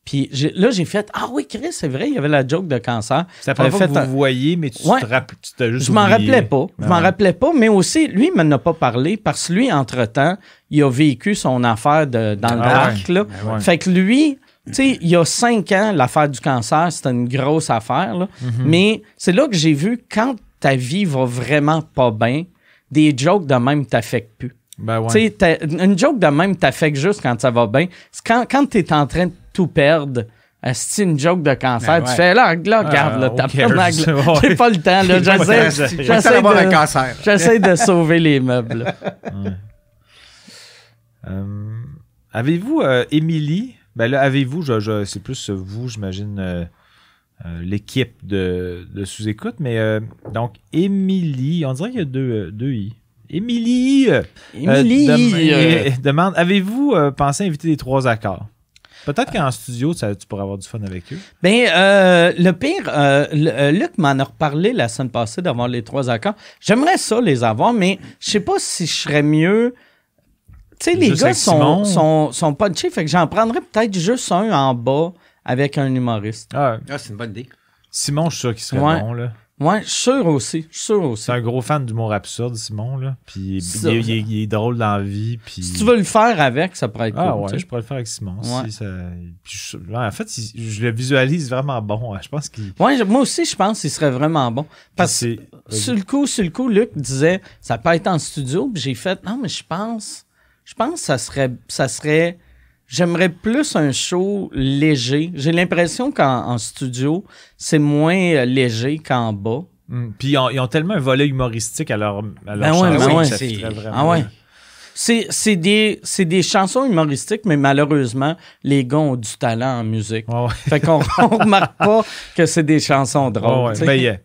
Puis là, j'ai fait, « Ah oui, Chris, c'est vrai, il y avait la joke de cancer. » première fois J'avais que fait vous un- voyez, mais tu Ouais. te rappelles, tu t'as juste Je m'en rappelais pas. Je Ah m'en rappelais pas, mais aussi, lui, il m'en a pas parlé parce que lui, entre-temps, il a vécu son affaire de, dans le Ah parc. Là. Ben ouais. Fait que lui, tu sais, il y a cinq ans, l'affaire du cancer, c'était une grosse affaire. là. Mhm. Mais c'est là que j'ai vu quand ta vie va vraiment pas bien, des jokes de même t'affectent plus. Ben ouais. Une joke de même t'affecte juste quand ça va bien. Quand, quand tu es en train de tout perdre, c'est une joke de cancer, Ben tu fais là, là, regarde, là, who t'as pas J'ai pas le temps, là. J'essaie, j'essaie de, cancer. j'essaie de sauver les meubles. Euh, avez-vous euh, Émilie? Ben là, avez-vous, je, je- c'est plus vous, j'imagine, euh, l'équipe de, de sous-écoute, mais donc Émilie, on dirait qu'il y a deux, deux I. Émilie! Émilie, dem- demande, avez-vous pensé inviter les trois accords? Peut-être qu'en studio, ça, tu pourrais avoir du fun avec eux. Ben, euh, le pire, euh, le- euh, Luc m'en a reparlé la semaine passée d'avoir les trois accords. J'aimerais ça les avoir, mais je sais pas si je serais mieux. Tu sais, les Juste gars sont, sont, sont punchés, fait que j'en prendrais peut-être juste un en bas avec un humoriste. Ah, Ah, c'est une bonne idée. Simon, je suis sûr qu'il serait Ouais. bon, là. Ouais, je suis sûr aussi. Je suis sûr aussi. C'est un gros fan d'humour absurde, Simon, là. Puis il, est- il est- il est drôle dans la vie, puis... Si tu veux le faire avec, ça pourrait être Ah cool. ouais, tu sais. je pourrais le faire avec Simon. Ouais. si ça- je- ouais, en fait, je le visualise vraiment bon. Je pense qu'il. Ouais, moi aussi, je pense qu'il serait vraiment bon. Parce que sur le coup, sur le coup, Luc disait ça peut être en studio. Puis j'ai fait non, mais je pense, je pense que ça serait, ça serait. J'aimerais plus un show léger. J'ai l'impression qu'en en studio, c'est moins euh, léger qu'en bas. Mm. Puis ils ont, ils ont tellement un volet humoristique à leur, à leur Ben ouais, chanson ben ouais, c'est- vraiment. Ah ouais. C'est, c'est des, c'est des chansons humoristiques, mais malheureusement, les gars ont du talent en musique. Ouais, ouais. Fait qu'on on remarque pas que c'est des chansons Ouais, drôles. ouais. tu sais. Ben,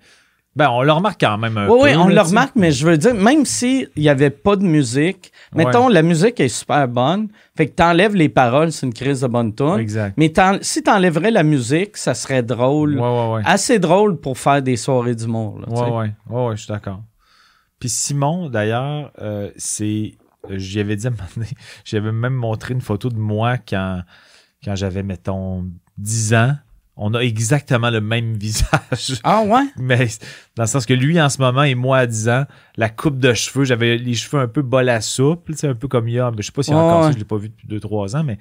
ben, on le remarque quand même un Oui, peu. oui, on là, le remarque, mais je veux dire, même s'il n'y avait pas de musique, mettons, la musique est super bonne, fait que t'enlèves les paroles, c'est une crise de bonne tune. Exact. Mais si t'enlèverais la musique, ça serait drôle. Ouais, ouais, ouais. Assez drôle pour faire des soirées d'humour. là, ouais, ouais, ouais, je suis d'accord. Puis Simon, d'ailleurs, euh, c'est. J'y avais dit à un moment donné, j'avais même montré une photo de moi quand, quand j'avais, mettons, 10 ans. On a exactement le même visage. Ah ouais? Mais dans le sens que lui, en ce moment, et moi, à 10 ans, la coupe de cheveux, j'avais les cheveux un peu bol à soupe, sais, un peu comme il y a. Je sais pas a Ouais, encore ça, je l'ai pas vu depuis 2-3 ans, mais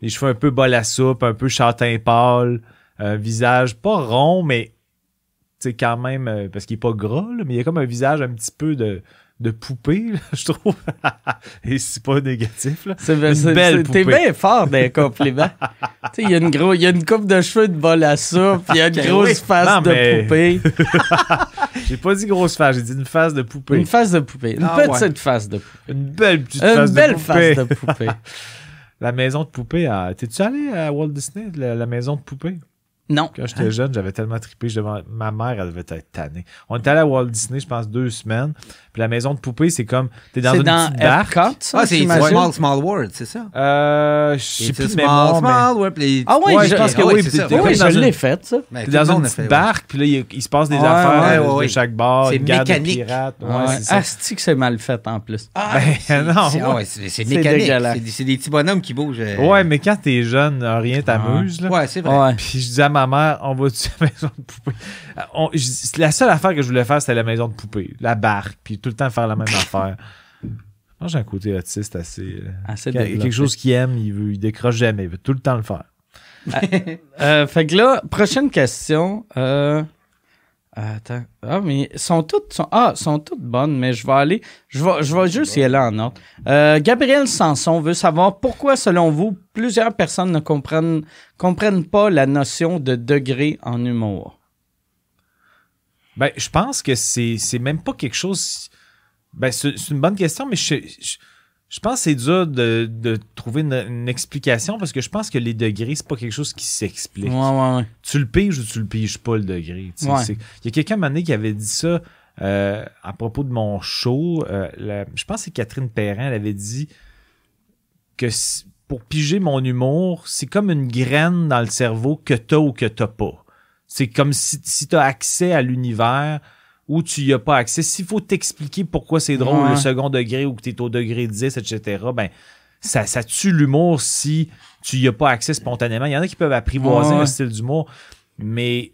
les cheveux un peu bol à soupe, un peu châtain pâle, un visage pas rond, mais tu sais, quand même, euh, parce qu'il est pas gras, là, mais il y a comme un visage un petit peu de, de poupée, là, je trouve. Et c'est pas négatif, là. C'est, Une c'est- belle c'est- T'es bien fort tu sais, il y a une gros, y a une coupe de cheveux de bol à soupe, il y a une Ok, grosse oui. face Non, de mais- poupée. J'ai pas dit grosse face, j'ai dit une face de poupée. Une face de poupée. Une Ah petite ouais. face de poupée. Une belle petite Une face belle de poupée. face de poupée. La maison de poupée. à- T'es-tu allé à Walt Disney, la, la maison de poupée? Non. Quand j'étais jeune, j'avais tellement trippé. je devais- Ma mère, elle devait être tannée. On était allé à Walt Disney, je pense, deux semaines. Puis la maison de poupée, c'est comme. T'es dans une dans petite barque. Epcot, ça, Ah, c'est? Small, Small World, c'est ça? Euh, je sais plus mais. Small World. puis les- Ah ouais, Ouais, je je pense que Ah oui. Oui, je dans une- l'ai fait, ça. T'es dans une petite barque, puis là, il, il se passe des Ouais, affaires ouais, de, ouais, de ouais. chaque bar, C'est mécanique. Asti que c'est mal fait en plus. Ah, Ben, c'est- non, c'est- ah ouais, c'est c'est C'est mécanique. C'est des- C'est des petits bonhommes qui bougent. euh. Ouais, mais quand t'es jeune, rien t'amuse. là. Ouais, c'est vrai. Puis je disais à ma mère, on va-tu à la maison de poupée? On- je dis- la seule affaire que je voulais faire, c'était la maison de poupée. La barque, puis tout le temps faire la même affaire. Moi, j'ai un côté autiste assez... euh, Assez quand il y a développé. quelque chose qu'il aime, il, veut, il décroche jamais. Il veut tout le temps le faire. Euh, fait que là, prochaine question. Euh, attends. Ah, mais sont toutes, sont, ah, sont toutes bonnes, mais je vais aller. Je vais, je vais juste y aller en ordre. Euh, Gabriel Sanson veut savoir pourquoi, selon vous, plusieurs personnes ne comprennent, comprennent pas la notion de degré en humour? Ben, je pense que c'est même pas quelque chose. Ben, c'est une bonne question, mais je, je pense que c'est dur de, de trouver une, une explication parce que je pense que les degrés, c'est pas quelque chose qui s'explique. Ouais, ouais, ouais. Tu le piges ou tu le piges pas, le degré. tu sais, Il y a quelqu'un un qui avait dit ça euh, à propos de mon show. euh, la- je pense que c'est Catherine Perrin, elle avait dit que pour piger mon humour, c'est comme une graine dans le cerveau que t'as ou que t'as pas. C'est comme si, si t'as accès à l'univers ou tu y as pas accès. S'il faut t'expliquer pourquoi c'est drôle Ouais. le second degré ou que t'es au degré 10, etc., ben, ça, ça tue l'humour si tu y as pas accès spontanément. Il y en a qui peuvent apprivoiser Ouais, un style d'humour, mais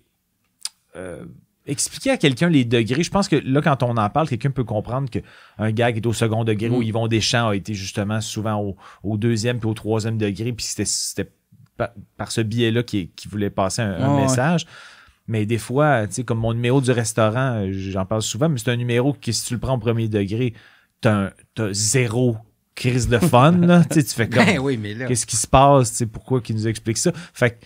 euh, expliquer à quelqu'un les degrés, je pense que là, quand on en parle, quelqu'un peut comprendre qu'un gars qui est au second degré Mm. où Yvon Deschamps a été justement souvent au, au deuxième puis au troisième degré, puis c'était- par, par ce biais-là qu'il voulait passer un, un Ouais, ouais. Mais des fois, tu sais, comme mon numéro du restaurant, j'en parle souvent, mais c'est un numéro que si tu le prends au premier degré, t'as zéro crise de fun. là. Tu sais, tu fais comme Ben oui, mais là. qu'est-ce qui se passe, tu sais, pourquoi qu'ils nous expliquent ça? Fait que-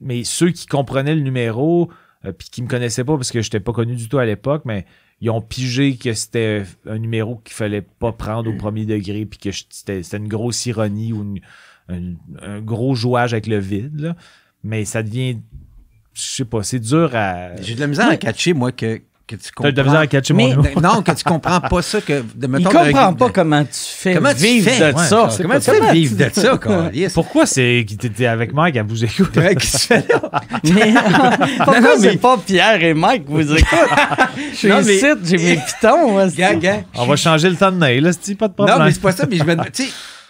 mais ceux qui comprenaient le numéro, euh, puis qui me connaissaient pas parce que j'étais pas connu du tout à l'époque, mais ils ont pigé que c'était un numéro qu'il fallait pas prendre au premier degré, puis que je- c'était c'était une grosse ironie ou une- un, un gros jouage avec le vide. là. Mais ça devient, je sais pas, c'est dur à. J'ai de la misère à catcher, moi, que, que tu comprends. T'as de la misère à catcher mon nom. Non, que tu comprends pas ça. Que, de, Il mettons, comprend de- pas comment tu fais Comment tu vivre fais? de Ouais, ça. Comment tu fais vivre de ça, câlisse? Pourquoi c'est que t'étais avec Mike à vous écouter? Ouais, qu'est-ce que tu fais là? Mais pourquoi non, mais- c'est pas Pierre et Mike qui vous écoutent? Je suis Non, mais- ici, j'ai mes pitons. moi, Gars, gars. On va changer le temps de nail, là, c'est pas de problème. Non, mais c'est pas ça, mais je me tu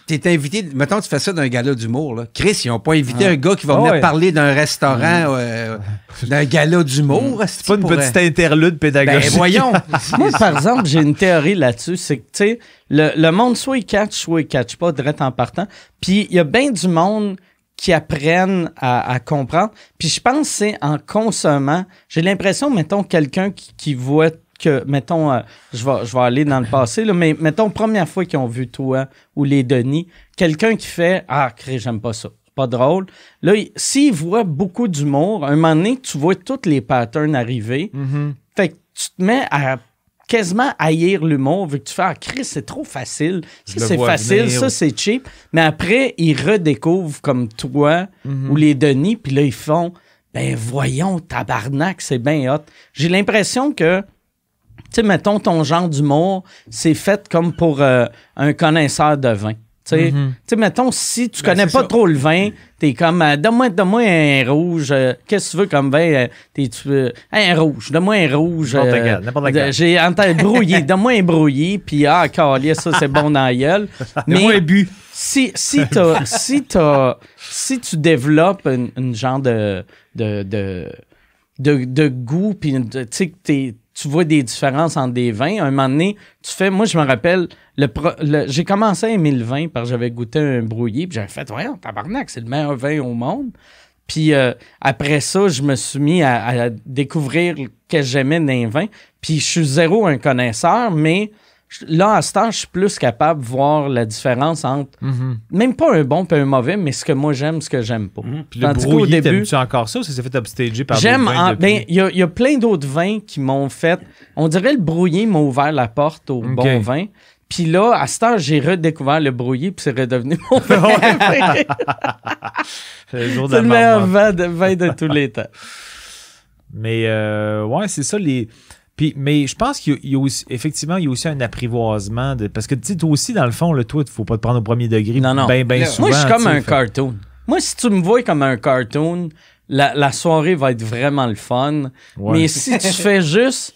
t'es invité, mettons, tu fais ça d'un gala d'humour, là. Chris, ils ont pas invité un gars qui va Ah venir ouais. parler d'un restaurant, euh, d'un gala d'humour. C'est pas une petite interlude Ben, pédagogique. voyons. Moi, par exemple, j'ai une théorie là-dessus. C'est que, tu sais, le, le monde, soit il catch, soit il catch pas, direct en partant. Puis, il y a bien du monde qui apprennent à, à comprendre. Puis, je pense que c'est en consommant. J'ai l'impression, mettons, quelqu'un qui, qui voit que, mettons, euh, je, vais, je vais aller dans le passé, là, mais mettons, première fois qu'ils ont vu toi ou les Denis, quelqu'un qui fait Ah, crée, j'aime pas ça. C'est pas drôle. Là, il- s'il voit beaucoup d'humour, un moment donné, tu vois tous les patterns arriver. Mhm. Fait que tu te mets à quasiment haïr l'humour vu que tu fais Ah, Chris, c'est trop facile. Ça, c'est facile, venir. ça, c'est cheap. Mais après, ils redécouvrent comme toi Mhm. ou les Denis, puis là, ils font Ben voyons, tabarnak, c'est bien hot. J'ai l'impression que, tu sais, mettons ton genre d'humour, c'est fait comme pour euh, un connaisseur de vin. Tu sais, Mhm. sais, mettons, si tu Ben, connais pas ça. trop le vin, t'es comme, euh, donne-moi, donne-moi un rouge. euh, Qu'est-ce que tu veux comme vin? t'es, un rouge, donne-moi un rouge. N'importe lequel. J'ai en tête brouillé, donne-moi un brouillé, puis ah, calice, ça, c'est bon dans la gueule. Mais un but. si, si, t'as- si, t'as- si tu développes une, une genre de, de, de, de, de goût, puis tu sais que t'es- tu vois des différences entre des vins, à un moment donné, tu fais, moi je me rappelle, le, le- j'ai commencé à aimer le vin parce que j'avais goûté un brouillé, puis j'avais fait, voyons, tabarnak, c'est le meilleur vin au monde. Puis euh, après ça, je me suis mis à, découvrir que j'aimais d'un vin. Puis je suis zéro un connaisseur, mais là, à ce temps, je suis plus capable de voir la différence entre Mhm. même pas un bon et un mauvais, mais ce que moi j'aime, ce que j'aime pas. Puis le Tandis qu'au brouillé, début- t'aimes-tu encore ça ou ça s'est fait upstager par J'aime. Ben, il y y a plein d'autres vins qui m'ont fait. On dirait le brouillé m'a ouvert la porte au bon vin. Puis là, à cette heure, j'ai redécouvert le brouillé, puis c'est redevenu mon préféré. C'est le le meilleur vin de, vin de tous les temps. Mais euh, ouais, c'est ça les. Puis, mais je pense qu'il y a- il y a aussi, effectivement, il y a aussi un apprivoisement de. Parce que tu sais, toi aussi, dans le fond, là, toi, il faut pas te prendre au premier degré. Non, non. Ben, ben Là, souvent. Moi, je suis comme un fait- cartoon. Moi, si tu me vois comme un cartoon, la, la soirée va être vraiment le fun. Ouais. Mais si tu fais juste.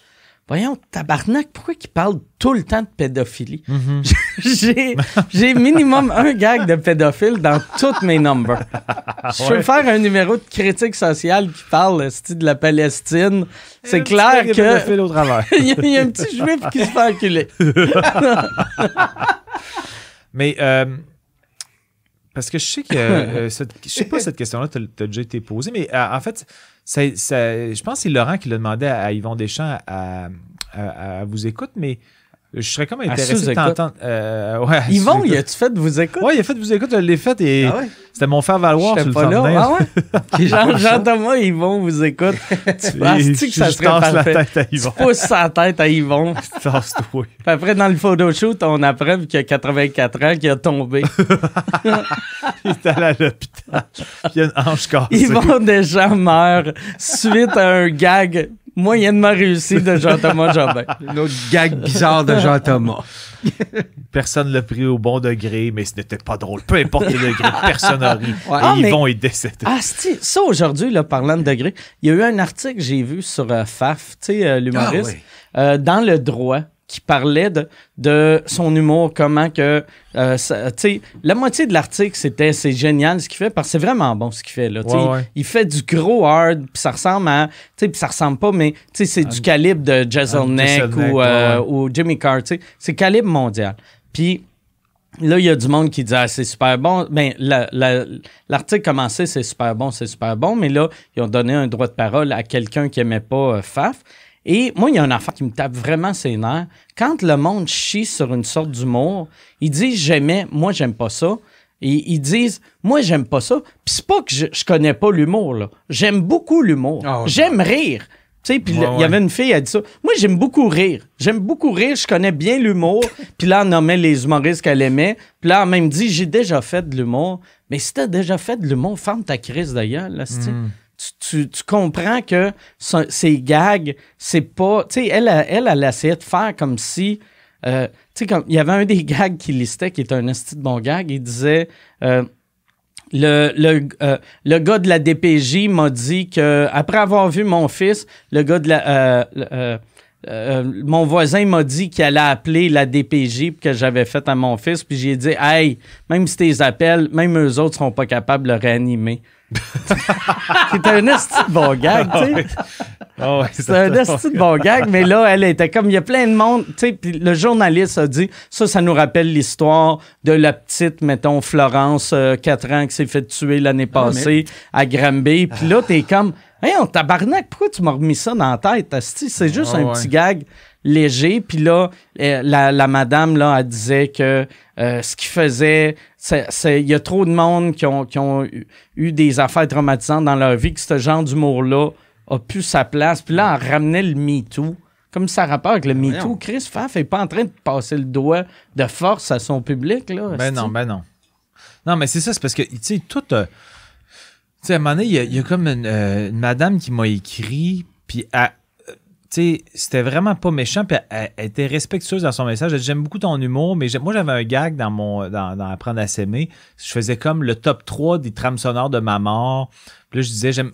Voyons, tabarnak, pourquoi il parle tout le temps de pédophilie? Mhm. J'ai j'ai minimum un gag de pédophile dans tous mes numbers. Je peux Ouais. faire un numéro de critique sociale qui parle de la Palestine. C'est petit clair que fait au travers. il y, a- il y a un petit juif qui se fait enculer. Mais euh, parce que je sais que euh, je sais pas cette question-là t'a t'a déjà été posée, mais euh, en fait, ça- ça- je pense que c'est Laurent qui l'a demandé à, à Yvon Deschamps à, à- à vous écoute, mais je serais comme intéressé de t'entendre. euh, ouais, Yvon, il a-tu fait de vous écouter? Ouais, il a fait vous écoute, je l'ai fait et Ah ouais? c'était mon faire valoir sur le pas là. thumbnail. Ah ouais? Jean, Jean-Thomas, Yvon vous écoute. Tu penses Et que ça je serait la tête à Yvon. Pousse sa tête à Yvon. Tasse-toi. Puis après, dans le photoshoot, on apprend qu'il a 84 ans qu'il a tombé. Il est allé à l'hôpital. Puis il y a une hanche cassée. Yvon Deschamps meurt suite à un gag moyennement réussi de Jean-Thomas Jobin. Une autre gag bizarre de Jean-Thomas. Personne l'a pris au bon degré, mais ce n'était pas drôle. Peu importe le degré, personne n'a ri. Ouais. Et Ah, mais- Yvon est décédé. Ah, ça aujourd'hui, là, parlant de degré, il y a eu un article que j'ai vu sur euh, Faf, tu sais, euh, l'humoriste, Ah, oui. euh, dans le droit, qui parlait de, de son humour, comment que, euh, tu sais, la moitié de l'article, c'était c'est génial ce qu'il fait, parce que c'est vraiment bon ce qu'il fait, là. Ouais, ouais. Il fait du gros hard, puis ça ressemble à, tu sais, puis ça ressemble pas, mais, tu sais, c'est du calibre de Jezelnik ou, euh, ouais, ou Jimmy Carr, tu sais. C'est calibre mondial. Puis, Là, il y a du monde qui dit ah, c'est super bon. Ben, la- la- l'article commençait c'est super bon, c'est super bon, mais là, ils ont donné un droit de parole à quelqu'un qui aimait pas euh, Faf. Et moi, il y a un affaire qui me tape vraiment ses nerfs. Quand le monde chie sur une sorte d'humour, ils disent j'aimais, moi, j'aime pas ça. Et ils disent moi, j'aime pas ça. Puis c'est pas que je, je connais pas l'humour, là. J'aime beaucoup l'humour. Ah. J'aime rire. Tu sais, puis Ouais, il y avait une fille, elle dit ça. Moi, j'aime beaucoup rire. J'aime beaucoup rire. Je connais bien l'humour. puis là, elle nommait les humoristes qu'elle aimait. Puis là, elle même dit J'ai déjà fait de l'humour. Mais si t'as déjà fait de l'humour, ferme ta crise d'ailleurs. Là, c'est-tu? Tu, tu, comprends que ce- ces gags, c'est pas. Tu sais, elle, elle, elle essayait de faire comme si. euh, tu sais, comme. Il y avait un des gags qui listait, qui est un esti de bon gag. Il disait. euh, le, le, euh, le gars de la DPJ m'a dit que après avoir vu mon fils, le gars de la. mon voisin m'a dit qu'il allait appeler la DPJ que j'avais fait à mon fils. Puis j'ai dit, hey, même si tes appels, même eux autres seront pas capables de le réanimer. C'était un esti de bon gag, tu sais. Ah ouais, C'était un esti de bon gag, mais là, elle était comme, il y a plein de monde, tu sais, puis le journaliste a dit, ça, ça nous rappelle l'histoire de la petite, mettons, Florence, euh, 4 ans, qui s'est fait tuer l'année passée à Granby, puis là, t'es comme, hey, on tabarnak, pourquoi tu m'as remis ça dans la tête? C'est juste Ah un ouais. petit gag léger, puis là, euh, la, la madame, là, elle disait que euh, ce qu'il faisait, c'est- il y a trop de monde qui ont, qui ont eu, eu des affaires traumatisantes dans leur vie, que ce genre d'humour-là a plus sa place. Puis là, on ramenait le MeToo. Comme ça rapport avec le MeToo. Chris Pfaff est pas en train de passer le doigt de force à son public, là. Ben non, ben non. Non, mais c'est ça, c'est parce que, tu sais, tout. euh, sais, à un moment donné, il y, a- comme une, euh, une madame qui m'a écrit, puis elle- euh, c'était vraiment pas méchant, puis elle, était respectueuse dans son message. Elle dit J'aime beaucoup ton humour, mais moi, j'avais un gag dans mon dans, dans Apprendre à s'aimer. Je faisais comme le top 3 des trames sonores de ma mort. Puis là, je disais j'aime.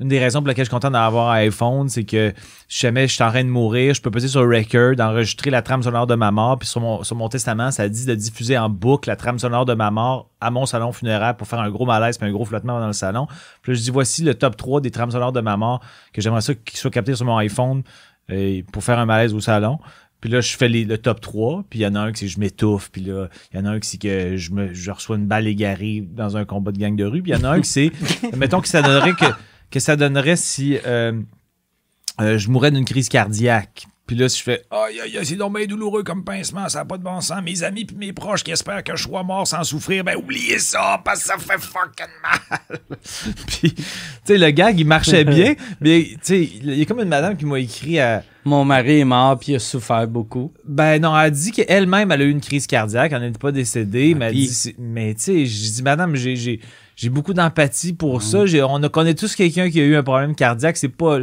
Une des raisons pour lesquelles je suis content d'avoir un iPhone, c'est que si jamais je suis en train de mourir, je peux passer sur record, enregistrer la trame sonore de ma mort, puis sur mon, sur mon testament, ça dit de diffuser en boucle la trame sonore de ma mort à mon salon funéraire pour faire un gros malaise puis un gros flottement dans le salon. Puis je dis voici le top 3 des trames sonores de ma mort que j'aimerais ça qu'ils soient captés sur mon iPhone euh, pour faire un malaise au salon. Puis là, je fais le top 3, puis il y en a un qui c'est je m'étouffe, puis là, il y en a un qui c'est que je, je reçois une balle égarée dans un combat de gang de rue, puis il y en a un qui c'est, mettons que ça donnerait que, que ça donnerait si, euh, euh, je mourrais d'une crise cardiaque. Puis là, si je fais Aïe, aïe, aïe, c'est bien douloureux comme pincement, ça n'a pas de bon sens. Mes amis puis mes proches qui espèrent que je sois mort sans souffrir, ben oubliez ça, parce que ça fait fucking mal. puis, tu sais, le gag, il marchait bien, mais tu sais, il y a comme une madame qui m'a écrit à. Mon mari est mort puis il a souffert beaucoup. Ben non, elle a dit qu'elle-même, elle a eu une crise cardiaque, elle n'était pas décédée, mais elle dit, c'est- mais tu sais, j'ai dit, madame, j'ai, j'ai, beaucoup d'empathie pour ça. J'ai- on a- connaît tous quelqu'un qui a eu un problème cardiaque. C'est pas,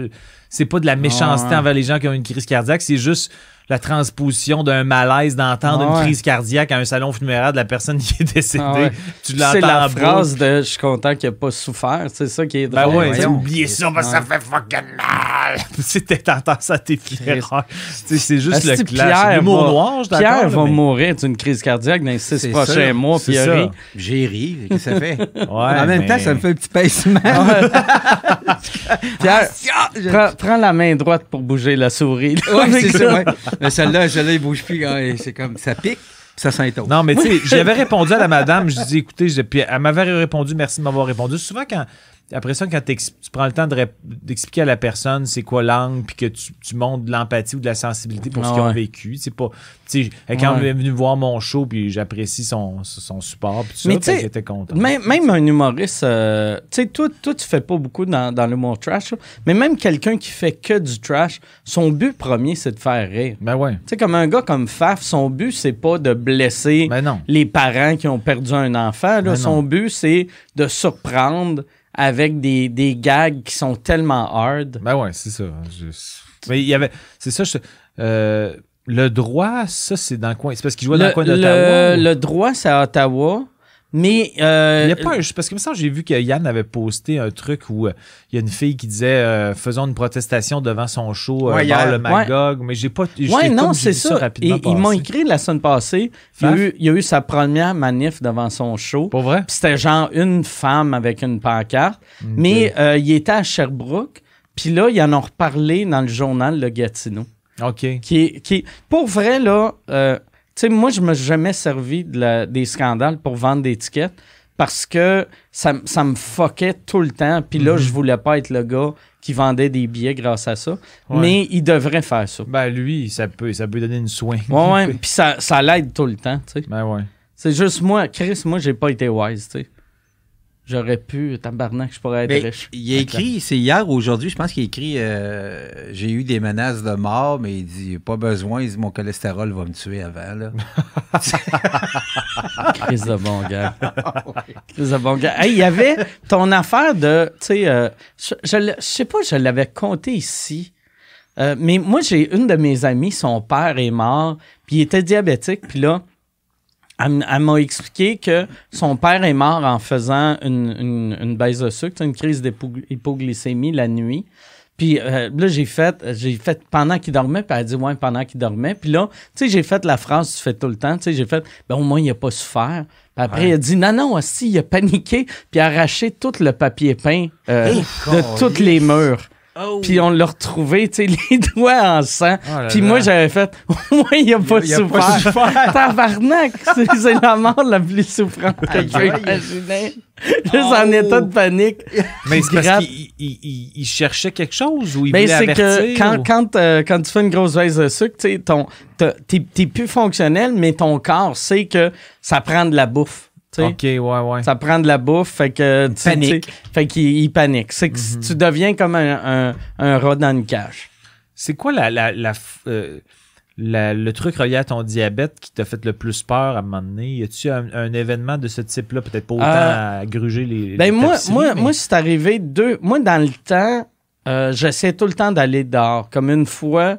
c'est pas de la méchanceté ouais. envers les gens qui ont une crise cardiaque. C'est juste la transposition d'un malaise d'entendre Ah une ouais. crise cardiaque à un salon funéraire de la personne qui est décédée. Ah ouais. Tu C'est l'entends la en boucle. phrase de je suis content qu'il n'ait pas souffert. C'est ça qui est Ben drôle. ouais, tu sais, voyons. oubliez ça parce que ça fait fucking mal. C'était t'entends ça à tes funérailles. Tu C'est juste le clash. Pierre L'humour va- noir, je Pierre va mais- mourir d'une crise cardiaque dans les six C'est prochains ça, mois, c'est puis. J'ai ri. Qu'est-ce que ça fait? Ouais, en même mais- temps, ça me fait un petit pincement. Pierre, Ah, prends, la main droite pour bouger la souris. Ouais, c'est ça, ouais. Mais celle-là, celle-là, il bouge plus. hein, C'est comme, ça pique, ça s'intosse. Non, mais tu sais, j'avais répondu à la madame, je dis écoutez, puis elle m'avait répondu merci de m'avoir répondu. Souvent, quand après ça, quand tu prends le temps de d'expliquer à la personne c'est quoi l'angle, puis que tu, tu montres de l'empathie ou de la sensibilité pour ce qu'ils ont vécu, c'est pas. Tu sais, quand Ouais. est venue voir mon show, puis j'apprécie son, son support, puis tout Mais ça, était content. Même, même un humoriste, euh, tu sais, toi, toi, tu fais pas beaucoup dans, dans l'humour trash, mais même quelqu'un qui fait que du trash, son but premier, c'est de faire rire. Ben ouais. Tu sais, comme un gars comme Faf, son but, c'est pas de blesser Ben non. les parents qui ont perdu un enfant. Là. Ben son non. but, c'est de surprendre avec des, des gags qui sont tellement hard. Ben ouais, c'est ça. Je- Mais il y avait. C'est ça, je- euh, le droit, ça, c'est dans le coin. C'est parce qu'il jouait dans le Le, coin le- d'Ottawa. ou- le droit, c'est à Ottawa, mais... euh, Il y a pas un- parce que j'ai vu que Yann avait posté un truc où euh, il y a une fille qui disait euh, faisons une protestation devant son show euh, Ouais, le Magog, mais j'ai pas Ouais, non, c'est ça. rapidement Et, ils m'ont écrit la semaine passée. Il y, a eu, il y a eu sa première manif devant son show. Pas vrai? C'était genre une femme avec une pancarte. Mais euh, il était à Sherbrooke. Puis là, ils en ont reparlé dans le journal Le Gatineau. OK. Qui est, qui pour vrai, là, euh, sais, moi, je me suis jamais servi de la- des scandales pour vendre des tickets parce que ça, ça me fuckait tout le temps. Puis là, je voulais pas être le gars qui vendait des billets grâce à ça. Ouais. Mais il devrait faire ça. Ben lui, ça peut ça peut donner une soin. Ouais, ouais. Puis ça, ça l'aide tout le temps, tu sais. Ben ouais. C'est juste moi, Chris, moi, j'ai pas été wise, tu sais. J'aurais pu, tabarnak, je pourrais être Mais riche. il a écrit, c'est hier ou aujourd'hui, je pense qu'il a écrit euh, J'ai eu des menaces de mort, mais il dit Pas besoin, il dit Mon cholestérol va me tuer avant. Là. Chris de bon gars. Chris de bon gars. Hey, il y avait ton affaire de, tu sais, euh, je, je sais pas, je l'avais compté ici. Euh, mais moi, j'ai une de mes amies, son père est mort, puis il était diabétique, puis là, elle, m'a expliqué que son père est mort en faisant une, une, une baisse de sucre, une crise d'hypoglycémie la nuit. Puis euh, là, j'ai fait, j'ai fait pendant qu'il dormait, puis elle a dit ouais, pendant qu'il dormait. Puis là, tu sais, j'ai fait la phrase que tu fais tout le temps, tu sais, j'ai fait, ben au moins, il a pas souffert. Puis après, il a dit non, non, aussi, il a paniqué, puis il a arraché tout le papier peint euh, de tous les murs. Puis on l'a retrouvé, tu sais, les doigts en sang. Oh là Puis là. moi, j'avais fait, au moins, il a pas a pas souffert. Tabarnak, c'est c'est la mort la plus souffrante que je peux imaginer. Juste en Oh. état de panique. Mais c'est parce qu'il il, il- il cherchait quelque chose ou il Ben, voulait c'est que avertir quand, ou- quand, euh, quand tu fais une grosse baisse de sucre, tu sais, t'es plus fonctionnel, mais ton corps sait que ça prend de la bouffe. OK, ouais, ouais. Ça prend de la bouffe, fait que tu panique. Fait qu'il il panique. C'est que Mhm. tu deviens comme un, un, un rat dans une cage. C'est quoi la, la, euh, la- le truc relié à ton diabète qui t'a fait le plus peur à un moment donné? Y a-tu un, un événement de ce type-là? Peut-être pas autant Euh, à gruger les. Ben les moi, moi, mais- moi c'est arrivé deux. Moi, dans le temps, euh, j'essaie tout le temps d'aller dehors. Comme une fois,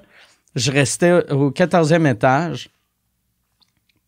je restais au 14e étage.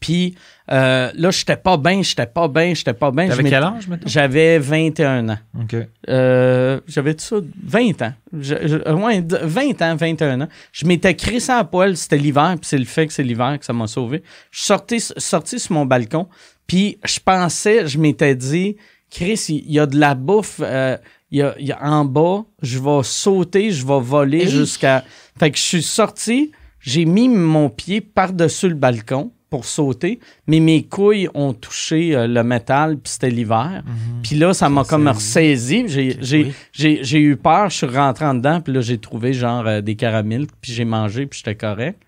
Puis euh, là, j'étais pas bien, j'étais pas bien, j'étais pas bien. M'étais- quel âge maintenant? J'avais 21 ans. OK. Euh, j'avais tout ça, 20 ans. Je- je- ouais, d- 20 ans, 21 ans. Je m'étais crissé à poil, c'était l'hiver, puis c'est le fait que c'est l'hiver que ça m'a sauvé. Je suis sorti, sorti sur mon balcon, puis je pensais, je m'étais dit, Chris, il y, a de la bouffe euh, il y a, il y a en bas, je vais sauter, je vais voler jusqu'à... Fait que je suis sorti, j'ai mis mon pied par-dessus le balcon, pour sauter, mais mes couilles ont touché euh, le métal, puis c'était l'hiver. Puis là, ça m'a comme ressaisi. J'ai j'ai- oui. j'ai- j'ai eu peur, je suis rentré en dedans, puis là, j'ai trouvé genre euh, des caramels, puis j'ai mangé, puis j'étais correct.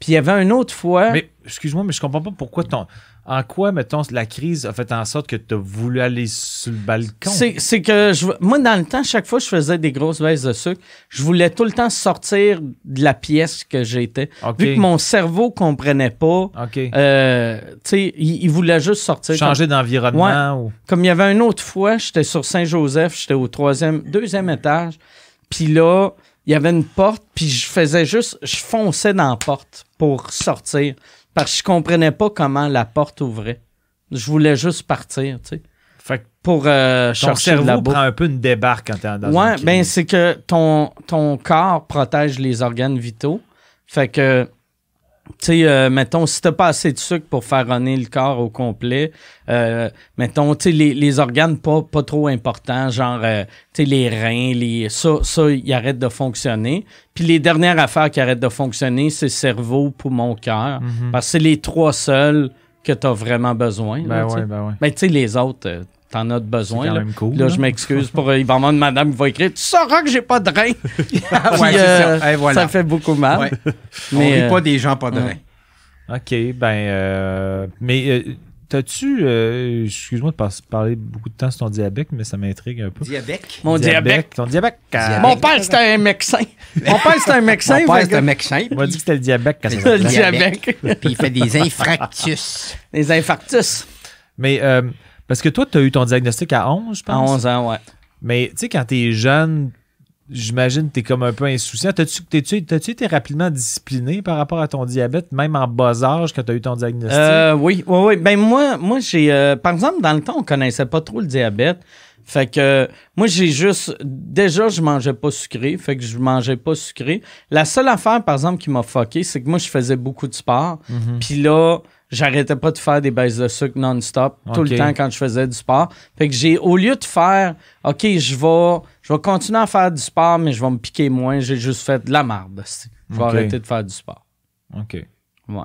Puis il y avait une autre fois... Mais excuse-moi, mais je comprends pas pourquoi ton. En quoi, mettons, la crise a fait en sorte que tu as voulu aller sur le balcon? C'est que je, moi, dans le temps, chaque fois que je faisais des grosses baisses de sucre, je voulais tout le temps sortir de la pièce que j'étais. Vu que mon cerveau comprenait pas, OK. euh, tu sais, il, il voulait juste sortir. Changer d'environnement ou. Comme il y avait une autre fois, j'étais sur Saint-Joseph, j'étais au troisième, deuxième étage, puis là, il y avait une porte, puis je faisais juste, je fonçais dans la porte pour sortir, parce que je comprenais pas comment la porte ouvrait. Je voulais juste partir, tu sais, Fait que pour euh, ton chercher cerveau prend un peu une débarque quand t'es dans Ouais, une ben c'est que ton, ton corps protège les organes vitaux. Fait que, tu sais, euh, mettons, si t'as pas assez de sucre pour faire runner le corps au complet, euh, mettons, tu sais, les, les organes pas, pas trop importants, genre, euh, tu sais, les reins, les, ça, ça, ils arrêtent de fonctionner. Puis les dernières affaires qui arrêtent de fonctionner, c'est cerveau, poumon, cœur. Parce que c'est les trois seuls que t'as vraiment besoin. là, Ben sais. ouais, ben ouais. Ben, tu sais, les autres, t'en as besoin. Quand là. même cool, Là, là. je m'excuse pour. euh, il va y avoir une madame qui va écrire Tu sauras que j'ai pas de rein. Puis, ouais, c'est euh, ça. Voilà. Ça fait beaucoup mal. Ouais. On Mais, rit euh, pas des gens pas de rein. OK, ben, euh, mais euh, t'as-tu, euh, excuse-moi de par- parler beaucoup de temps sur ton diabète, mais ça m'intrigue un peu. Diabète? Mon diabète. Ton diabète. Mon père, c'était un médecin. Mon père, c'était un médecin. Mon père, c'est un médecin. On m'a dit que c'était le diabète quand ça Le diabète. Puis il fait des infractus. Les infarctus. Mais, euh, parce que toi, t'as eu ton diagnostic à 11, je À pense. 11 ans, ouais. Mais, tu sais, quand t'es jeune, j'imagine que t'es comme un peu insouciant. T'as-tu, t'es-tu- t'as-tu été rapidement discipliné par rapport à ton diabète, même en bas âge, quand t'as eu ton diagnostic? Euh, oui, oui, oui. Ben moi, moi j'ai, euh, par exemple, dans le temps, on connaissait pas trop le diabète. Fait que euh, moi, j'ai juste, déjà, je mangeais pas sucré. Fait que je mangeais pas sucré. La seule affaire, par exemple, qui m'a fucké, c'est que moi, je faisais beaucoup de sport. Mhm. Puis là, j'arrêtais pas de faire des baisses de sucre non-stop tout le temps quand je faisais du sport. Fait que j'ai, au lieu de faire, OK, je vais, je vais continuer à faire du sport, mais je vais me piquer moins, j'ai juste fait de la marde. Je vais arrêter de faire du sport. OK. Ouais,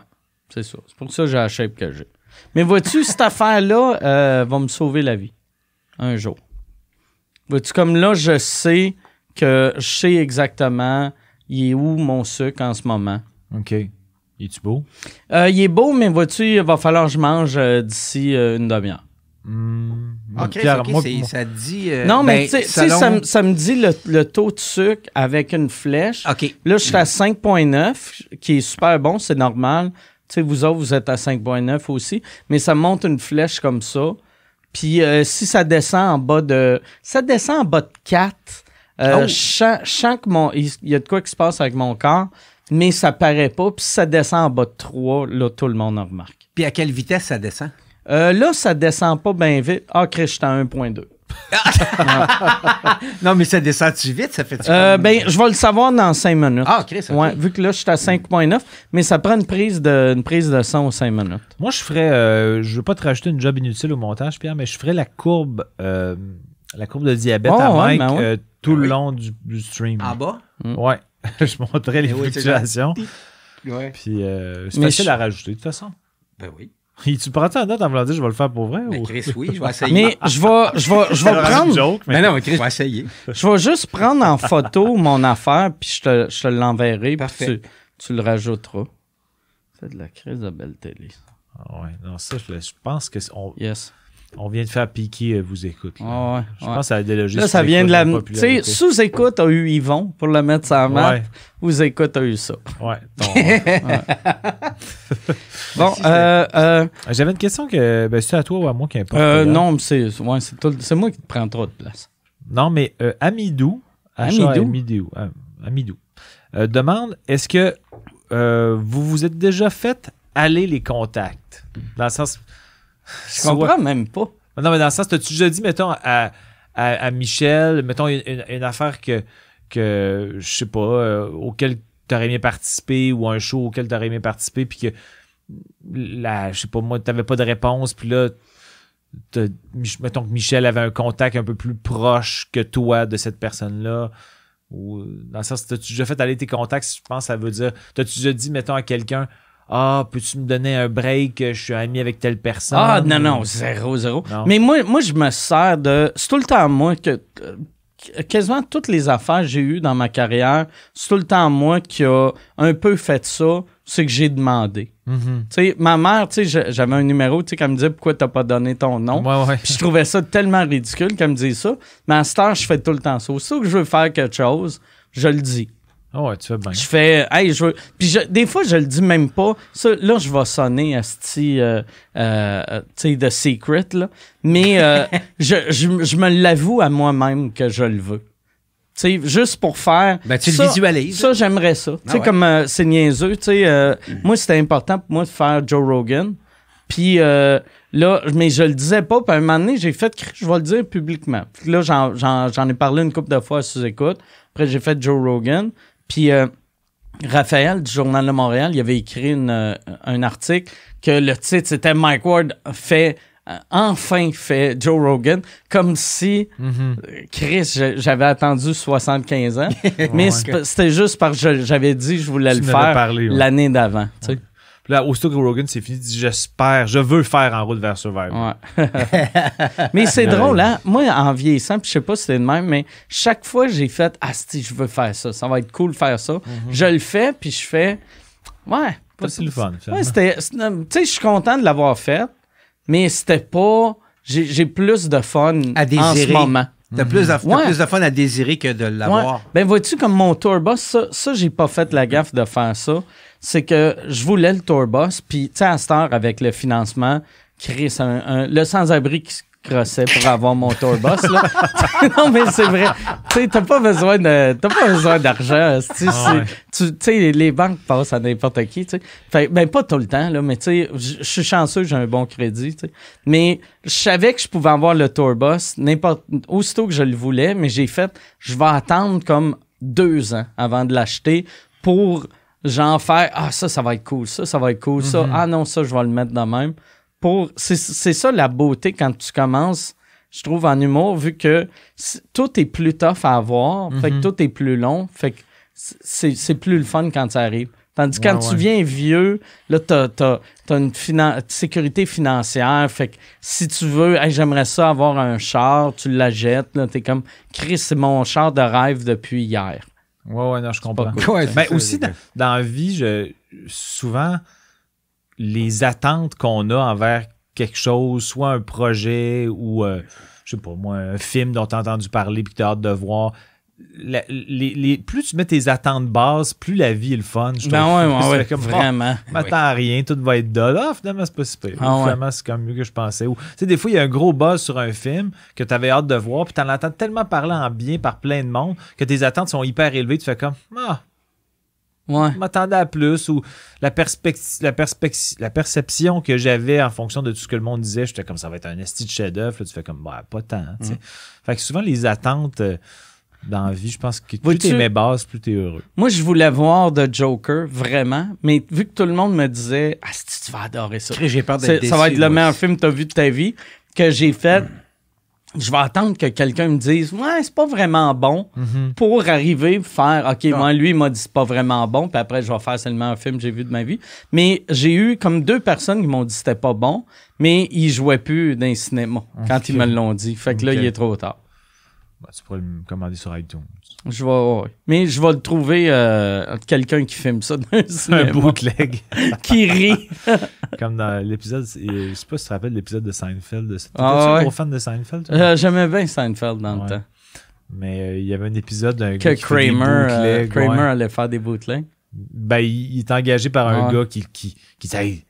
c'est ça. C'est pour ça que j'ai la shape que j'ai. Mais vois-tu, cette affaire-là euh, va me sauver la vie. Un jour. Vois-tu, comme là, je sais que je sais exactement il est où mon sucre en ce moment. OK. Es-tu beau? Euh, il est beau, mais vois-tu, il va falloir que je mange euh, d'ici euh, une demi-heure. Hmm. OK, Pierre, ok, moi- c'est- moi- ça dit... euh, non, mais ben, tu sais- tu sais, selon- ça, me- ça me dit le, le taux de sucre avec une flèche. OK. Là, je suis à 5.9, qui est super bon, c'est normal. Tu sais, vous autres, vous êtes à 5.9 aussi, mais ça monte une flèche comme ça. Puis euh, si ça descend en bas de... Ça descend en bas de 4. Euh, Oh. je sens- je sens que mon... Il y a de quoi qui se passe avec mon corps, mais ça paraît pas. Puis si ça descend en bas de 3, là, tout le monde en remarque. Puis à quelle vitesse ça descend? Euh, là, ça descend pas bien vite. Ah, Chris, je suis à 1.2. Non, mais ça descend-tu vite? Ça fait Euh, ben, je vais le savoir dans 5 minutes. Ah, Chris, ok. Ouais, vu que là, je suis à 5.9, mais ça prend une prise de, une prise de son aux 5 minutes. Moi, je ferais. euh, je veux pas te rajouter une job inutile au montage, Pierre, mais je ferais la courbe, euh, la courbe de diabète Oh, à ouais, Mike ben ouais. euh, tout le Oui. long du, du stream. En bas? Ouais. je montrais les Eh oui, c'est fluctuations. Ouais. Puis euh, c'est Mais facile je- à rajouter, de toute façon. Ben oui. Et tu prends ta note en voulant dire je vais le faire pour vrai ou? Chris, oui, je vais essayer. Mais je vais, je vais, je vais prendre, joke, mais- Mais non, mais Chris, je vais essayer. je vais juste prendre en photo mon affaire, puis je te, je te l'enverrai, puis Parfait. tu, tu le rajouteras. C'est de la crise de belle télé. Ah ouais, non, ça, je, je pense que c'est- on, Yes. On vient de faire piquer euh, vous écoute. là. Ah ouais, Je ouais. pense à la délogiste. Là, ça vient de la. Tu sais, popularité. sous-écoute a eu Yvon pour le mettre sur la. Ouais, Vous écoute a eu ça. ouais. ton- Bon, euh, euh, J'avais une question que. Ben, c'est à toi ou à moi qui importe. euh, non, mais c'est c'est moi qui te prends trop de place. Non, mais euh, Amidou, Amidou? Amidou, euh, Amidou euh, demande est-ce que euh, vous vous êtes déjà fait aller les contacts? Dans le sens. Je comprends même pas. Non, mais dans le sens, t'as-tu déjà dit, mettons, à, à, à Michel, mettons, une, une- une affaire que, que je sais pas, euh, auquel t'aurais aimé participer ou un show auquel t'aurais aimé participer, puis que, la, je sais pas moi, t'avais pas de réponse, puis là, mettons que Michel avait un contact un peu plus proche que toi de cette personne-là, ou dans le sens, t'as-tu déjà fait aller tes contacts, je pense, ça veut dire, t'as-tu déjà dit, mettons, à quelqu'un, Ah, peux-tu me donner un break? Je suis ami avec telle personne. Ah, non, non, zéro, zéro. Non. Mais moi, moi, je me sers de. C'est tout le temps moi que. Quasiment toutes les affaires que j'ai eues dans ma carrière, c'est tout le temps moi qui a un peu fait ça, c'est que j'ai demandé. Tu sais, ma mère, tu sais, je- j'avais un numéro, tu sais, qu'elle me disait pourquoi t'as pas donné ton nom? Ouais, ouais. Puis je trouvais ça tellement ridicule qu'elle me dise ça. Mais à cette heure, je fais tout le temps ça. Aussitôt que je veux faire quelque chose, je le dis. Ah ouais, tu fais bien. Je fais, hey, je veux. Puis je- des fois, je le dis même pas. Ça, là, je vais sonner asti, euh, euh, tu sais, de secret, là. Mais euh, je, je, je me l'avoue à moi-même que je le veux. Tu sais, juste pour faire. Ben, tu le ça, visualises. Ça, j'aimerais ça. Tu sais, ouais. comme euh, c'est niaiseux, tu sais, euh, moi, c'était important pour moi de faire Joe Rogan. Puis euh, là, mais je le disais pas. Puis à un moment donné, j'ai fait, je vais le dire publiquement. Puis là, j'en, ai parlé une couple de fois sous écoute. Après, j'ai fait Joe Rogan. Puis euh, Raphaël du Journal de Montréal, il avait écrit une, euh, un article que le titre c'était Mike Ward fait euh, enfin fait Joe Rogan comme si Mhm. Chris j'avais attendu 75 ans mais c'était juste parce que j'avais dit que je voulais Tu le faire l'année d'avant. Puis là, aussitôt que Rogan, c'est fini, il dit J'espère, je veux faire en route vers Survivor. Ouais. mais c'est drôle, hein? Moi, en vieillissant, puis je sais pas si c'est le même, mais chaque fois j'ai fait Ah, si, je veux faire ça, ça va être cool de faire ça. Je le fais, puis je fais Ouais. Ça, c'est le fun. Ouais, c'était. Tu sais, je suis content de l'avoir fait, mais c'était pas. J'ai j'ai plus de fun À en ce désirer. moment. T'as plus, de- Ouais. plus de fun à désirer que de Ouais. l'avoir. Ben, vois-tu, comme mon tour boss, ça, ça j'ai pas fait la gaffe de faire ça. C'est que je voulais le tour boss, puis, tu sais, à cette heure, avec le financement, Chris, un, un- le sans-abri qui se crossait pour avoir mon tour boss, là. non, mais c'est vrai. Tu sais, t'as pas besoin de, t'as pas besoin d'argent. Ah. Tu sais, les banques passent à n'importe qui, tu sais. Fait, ben, pas tout le temps, là, mais tu sais, je suis chanceux, j'ai un bon crédit, tu sais. Mais je savais que je pouvais avoir le tour boss n'importe, aussitôt que je le voulais, mais j'ai fait, je vais attendre comme deux ans avant de l'acheter pour, genre, faire, ah, ça, ça va être cool, ça, ça va être cool, ça, ah non, ça, je vais le mettre de même. Pour, c'est, c'est ça la beauté quand tu commences, je trouve, en humour, vu que tout est plus tough à avoir, fait que tout est plus long, fait que c'est, c'est plus le fun quand ça arrive. Tandis que quand Ouais, tu viens vieux, là, t'as, t'as, t'as une finan- sécurité financière. Fait que si tu veux, Hey, j'aimerais ça avoir un char, tu l'achètes. Là, t'es comme, Chris, c'est mon char de rêve depuis hier. Ouais, ouais, non, je comprends. pas Ouais, Ben, aussi, dans la vie, je, souvent, les attentes qu'on a envers quelque chose, soit un projet ou, euh, je sais pas moi, un film dont tu as entendu parler puis que tu as hâte de voir, la- les, les- plus tu mets tes attentes basses, plus la vie est le fun. Je Ben ouais, ouais, C'est ouais, comme, vraiment. Je m'attends à rien, tout va être dole. Ah, finalement, c'est pas si pire. Ah. Finalement, c'est comme mieux que je pensais. Ou, tu sais, des fois, il y a un gros buzz sur un film que tu avais hâte de voir, puis tu en entends tellement parler en bien par plein de monde que tes attentes sont hyper élevées. Tu fais comme, ah, Ouais. je m'attendais à plus ou la, la, la perception que j'avais en fonction de tout ce que le monde disait, j'étais comme ça va être un esti de chef-d'œuvre. Là, Tu fais comme bah, pas tant. sais. Fait que souvent les attentes euh, dans la vie, je pense que plus t'es mes bases, plus t'es heureux. Moi, je voulais voir The Joker, vraiment. Mais vu que tout le monde me disait, ah, si tu vas adorer ça. J'ai peur d'être ça va être le meilleur film que tu as vu de ta vie, que j'ai fait. Je vais attendre que quelqu'un me dise, ouais, c'est pas vraiment bon, pour arriver à faire, OK, moi, lui, il m'a dit, c'est pas vraiment bon, puis après, je vais faire seulement un film que j'ai vu de ma vie. Mais j'ai eu comme deux personnes qui m'ont dit que c'était pas bon, mais ils jouaient plus dans les cinémas quand ils me l'ont dit. Fait que là, il est trop tard. Bah, tu pourrais le commander sur iTunes. Je vais, ouais. Mais je vais le trouver, euh, quelqu'un qui filme ça dans un Un bootleg. qui rit. Comme dans l'épisode, c'est- je sais pas si tu te rappelles l'épisode de Seinfeld. T'étais-tu Ah un ouais. gros fan de Seinfeld? Euh, J'aimais bien Seinfeld dans Ouais. le temps. Mais euh, il y avait un épisode d'un gars qui fait des Kramer, euh, bootlegs, Kramer allait faire des bootlegs. Ben, il, il est engagé par un gars qui, qui, qui dit